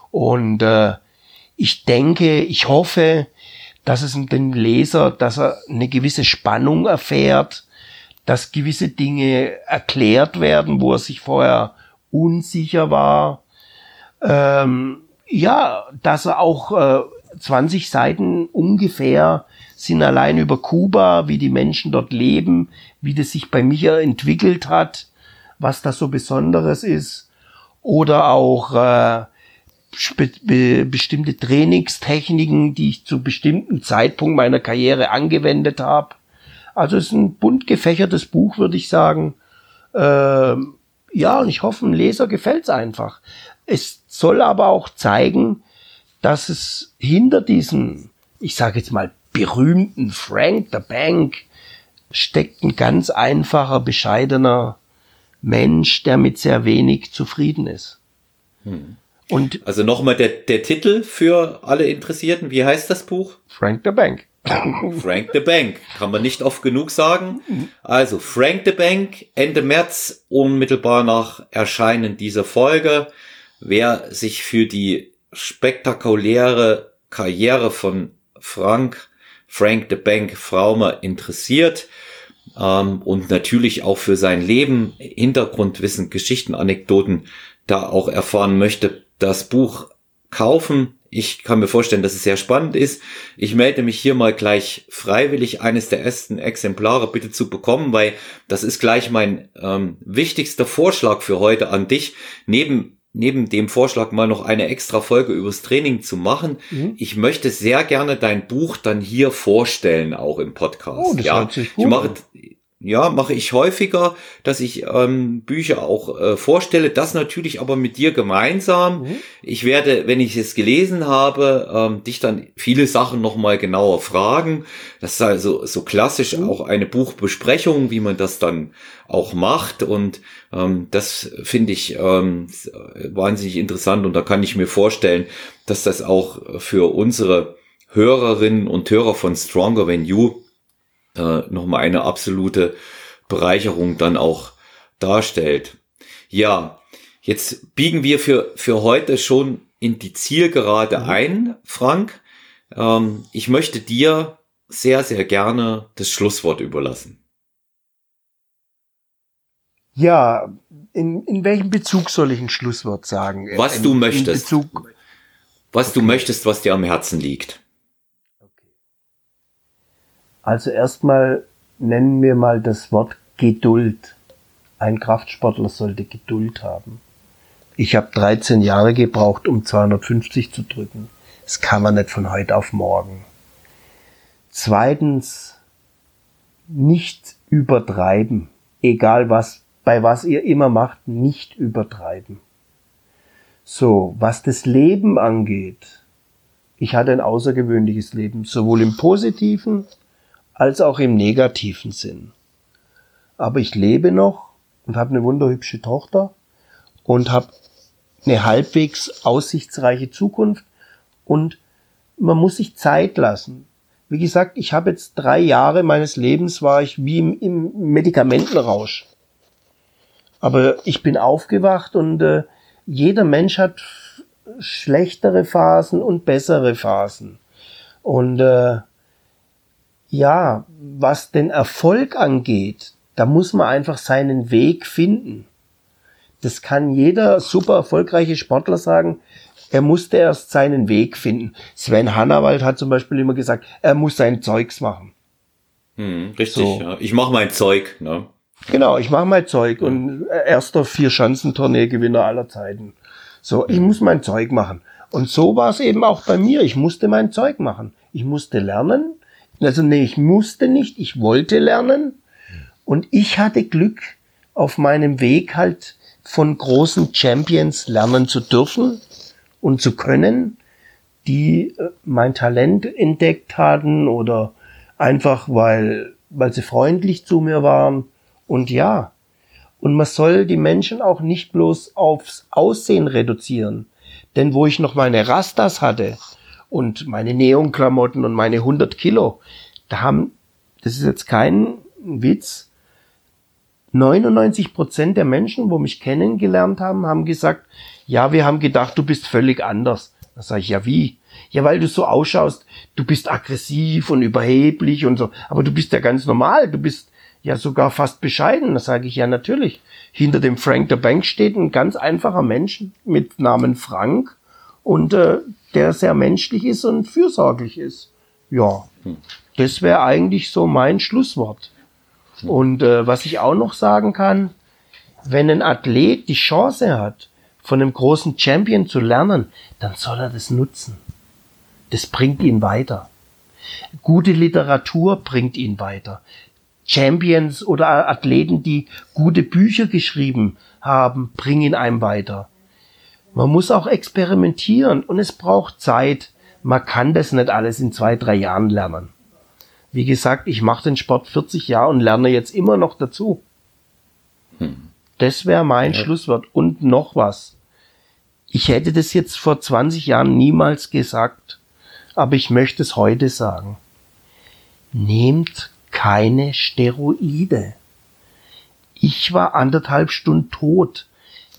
Und äh, ich denke, ich hoffe, dass es den Leser, dass er eine gewisse Spannung erfährt, dass gewisse Dinge erklärt werden, wo er sich vorher unsicher war. Ähm, ja, dass er auch äh, 20 Seiten ungefähr sind allein über Kuba, wie die Menschen dort leben, wie das sich bei mir entwickelt hat, was da so Besonderes ist. Oder auch äh, be bestimmte Trainingstechniken, die ich zu bestimmten Zeitpunkt meiner Karriere angewendet habe. Also es ist ein bunt gefächertes Buch, würde ich sagen. Äh, ja, und ich hoffe, ein Leser gefällt's einfach. Es soll aber auch zeigen, dass es hinter diesem, ich sage jetzt mal, berühmten Frank the Bank steckt ein ganz einfacher, bescheidener Mensch, der mit sehr wenig zufrieden ist. Hm. Und also nochmal der, der Titel für alle Interessierten. Wie heißt das Buch? Frank the Bank. <laughs> Frank the Bank. Kann man nicht oft genug sagen. Also Frank the Bank, Ende März, unmittelbar nach Erscheinen dieser Folge. Wer sich für die spektakuläre Karriere von Frank, Frank the Bank Fraumer interessiert, ähm, und natürlich auch für sein Leben, Hintergrundwissen, Geschichten, Anekdoten da auch erfahren möchte, das Buch kaufen. Ich kann mir vorstellen, dass es sehr spannend ist. Ich melde mich hier mal gleich freiwillig, eines der ersten Exemplare bitte zu bekommen, weil das ist gleich mein ähm, wichtigster Vorschlag für heute an dich. Neben neben dem Vorschlag mal noch eine extra Folge übers Training zu machen. Mhm. Ich möchte sehr gerne dein Buch dann hier vorstellen, auch im Podcast. Oh, das ja, hört sich gut ich mache, ja, mache ich häufiger, dass ich ähm, Bücher auch äh, vorstelle, das natürlich aber mit dir gemeinsam. Mhm. Ich werde, wenn ich es gelesen habe, ähm, dich dann viele Sachen nochmal genauer fragen. Das ist also so klassisch mhm. auch eine Buchbesprechung, wie man das dann auch macht. Und ähm, das finde ich ähm, wahnsinnig interessant und da kann ich mir vorstellen, dass das auch für unsere Hörerinnen und Hörer von Stronger Than You äh, nochmal eine absolute Bereicherung dann auch darstellt. Ja, jetzt biegen wir für, für heute schon in die Zielgerade mhm. ein, Frank. Ähm, ich möchte dir sehr, sehr gerne das Schlusswort überlassen. Ja, in, in welchem Bezug soll ich ein Schlusswort sagen? Was in, du möchtest. Bezug, was okay. du möchtest, was dir am Herzen liegt. Also erstmal nennen wir mal das Wort Geduld. Ein Kraftsportler sollte Geduld haben. Ich habe 13 Jahre gebraucht, um 250 zu drücken. Das kann man nicht von heute auf morgen. Zweitens, nicht übertreiben. Egal was, bei was ihr immer macht, nicht übertreiben. So, was das Leben angeht. Ich hatte ein außergewöhnliches Leben, sowohl im positiven als auch im negativen Sinn. Aber ich lebe noch und habe eine wunderhübsche Tochter und habe eine halbwegs aussichtsreiche Zukunft und man muss sich Zeit lassen. Wie gesagt, ich habe jetzt drei Jahre meines Lebens war ich wie im, im Medikamentenrausch. Aber ich bin aufgewacht und äh, jeder Mensch hat schlechtere Phasen und bessere Phasen. Und äh, ja, was den Erfolg angeht, da muss man einfach seinen Weg finden. Das kann jeder super erfolgreiche Sportler sagen. Er musste erst seinen Weg finden. Sven Hannawald hat zum Beispiel immer gesagt, er muss sein Zeugs machen. Hm, richtig, so. ja. Ich mache mein Zeug, ne? Genau, ich mache mein Zeug und erster Vier-Schanzentournee-Gewinner aller Zeiten. So, ich muss mein Zeug machen. Und so war es eben auch bei mir. Ich musste mein Zeug machen. Ich musste lernen, also nee, ich musste nicht, ich wollte lernen und ich hatte Glück, auf meinem Weg halt von großen Champions lernen zu dürfen und zu können, die äh, mein Talent entdeckt hatten oder einfach weil, weil sie freundlich zu mir waren. Und ja, und man soll die Menschen auch nicht bloß aufs Aussehen reduzieren. Denn wo ich noch meine Rastas hatte, und meine Neonklamotten und meine 100 Kilo, da haben, das ist jetzt kein Witz, 99 Prozent der Menschen, wo mich kennengelernt haben, haben gesagt, ja, wir haben gedacht, du bist völlig anders. Da sage ich, ja, wie? Ja, weil du so ausschaust, du bist aggressiv und überheblich und so, aber du bist ja ganz normal, du bist ja sogar fast bescheiden. Da sage ich, ja, natürlich. Hinter dem Frank der Bank steht ein ganz einfacher Mensch mit Namen Frank und äh, der sehr menschlich ist und fürsorglich ist. Ja, das wäre eigentlich so mein Schlusswort. Und äh, was ich auch noch sagen kann, wenn ein Athlet die Chance hat, von einem großen Champion zu lernen, dann soll er das nutzen. Das bringt ihn weiter. Gute Literatur bringt ihn weiter. Champions oder Athleten, die gute Bücher geschrieben haben, bringen einem weiter. Man muss auch experimentieren und es braucht Zeit. Man kann das nicht alles in zwei, drei Jahren lernen. Wie gesagt, ich mache den Sport 40 Jahre und lerne jetzt immer noch dazu. Hm. Das wäre mein ja. Schlusswort. Und noch was. Ich hätte das jetzt vor 20 Jahren niemals gesagt, aber ich möchte es heute sagen. Nehmt keine Steroide. Ich war anderthalb Stunden tot.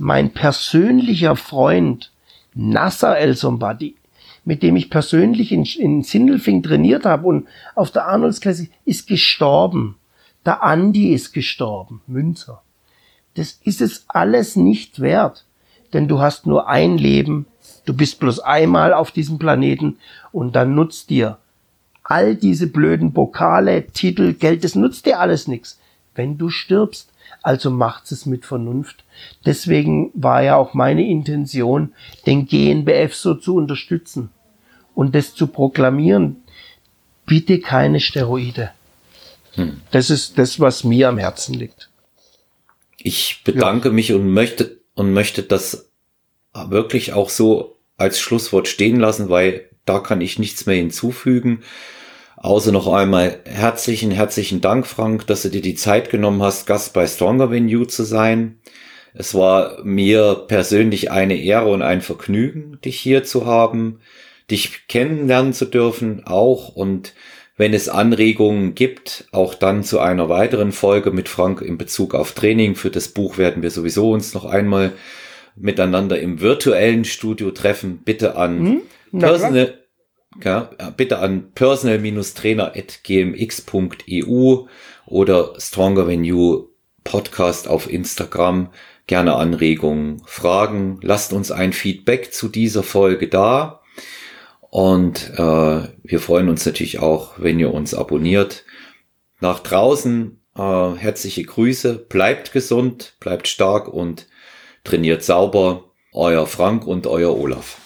Mein persönlicher Freund Nasser El Sombadi, mit dem ich persönlich in, in Sindelfing trainiert habe und auf der Arnoldsklasse, ist gestorben. Der Andi ist gestorben, Münzer. Das ist es alles nicht wert denn du hast nur ein Leben, du bist bloß einmal auf diesem Planeten und dann nutzt dir all diese blöden Pokale, Titel, Geld, das nutzt dir alles nichts, wenn du stirbst. Also macht es mit Vernunft. Deswegen war ja auch meine Intention, den GNBF so zu unterstützen und das zu proklamieren. Bitte keine Steroide. Hm. Das ist das, was mir am Herzen liegt. Ich bedanke ja. mich und möchte und möchte das wirklich auch so als Schlusswort stehen lassen, weil da kann ich nichts mehr hinzufügen. Außer noch einmal herzlichen, herzlichen Dank, Frank, dass du dir die Zeit genommen hast, Gast bei Stronger Than You zu sein. Es war mir persönlich eine Ehre und ein Vergnügen, dich hier zu haben, dich kennenlernen zu dürfen auch und wenn es Anregungen gibt, auch dann zu einer weiteren Folge mit Frank in Bezug auf Training. Für das Buch werden wir sowieso uns noch einmal miteinander im virtuellen Studio treffen. Bitte an hm? personal, ja, bitte an personal-trainer.gmx.eu oder Stronger Than You Podcast auf Instagram. Gerne Anregungen, Fragen. Lasst uns ein Feedback zu dieser Folge da. Und äh, wir freuen uns natürlich auch, wenn ihr uns abonniert. Nach draußen äh, herzliche Grüße, bleibt gesund, bleibt stark und trainiert sauber. Euer Frank und euer Olaf.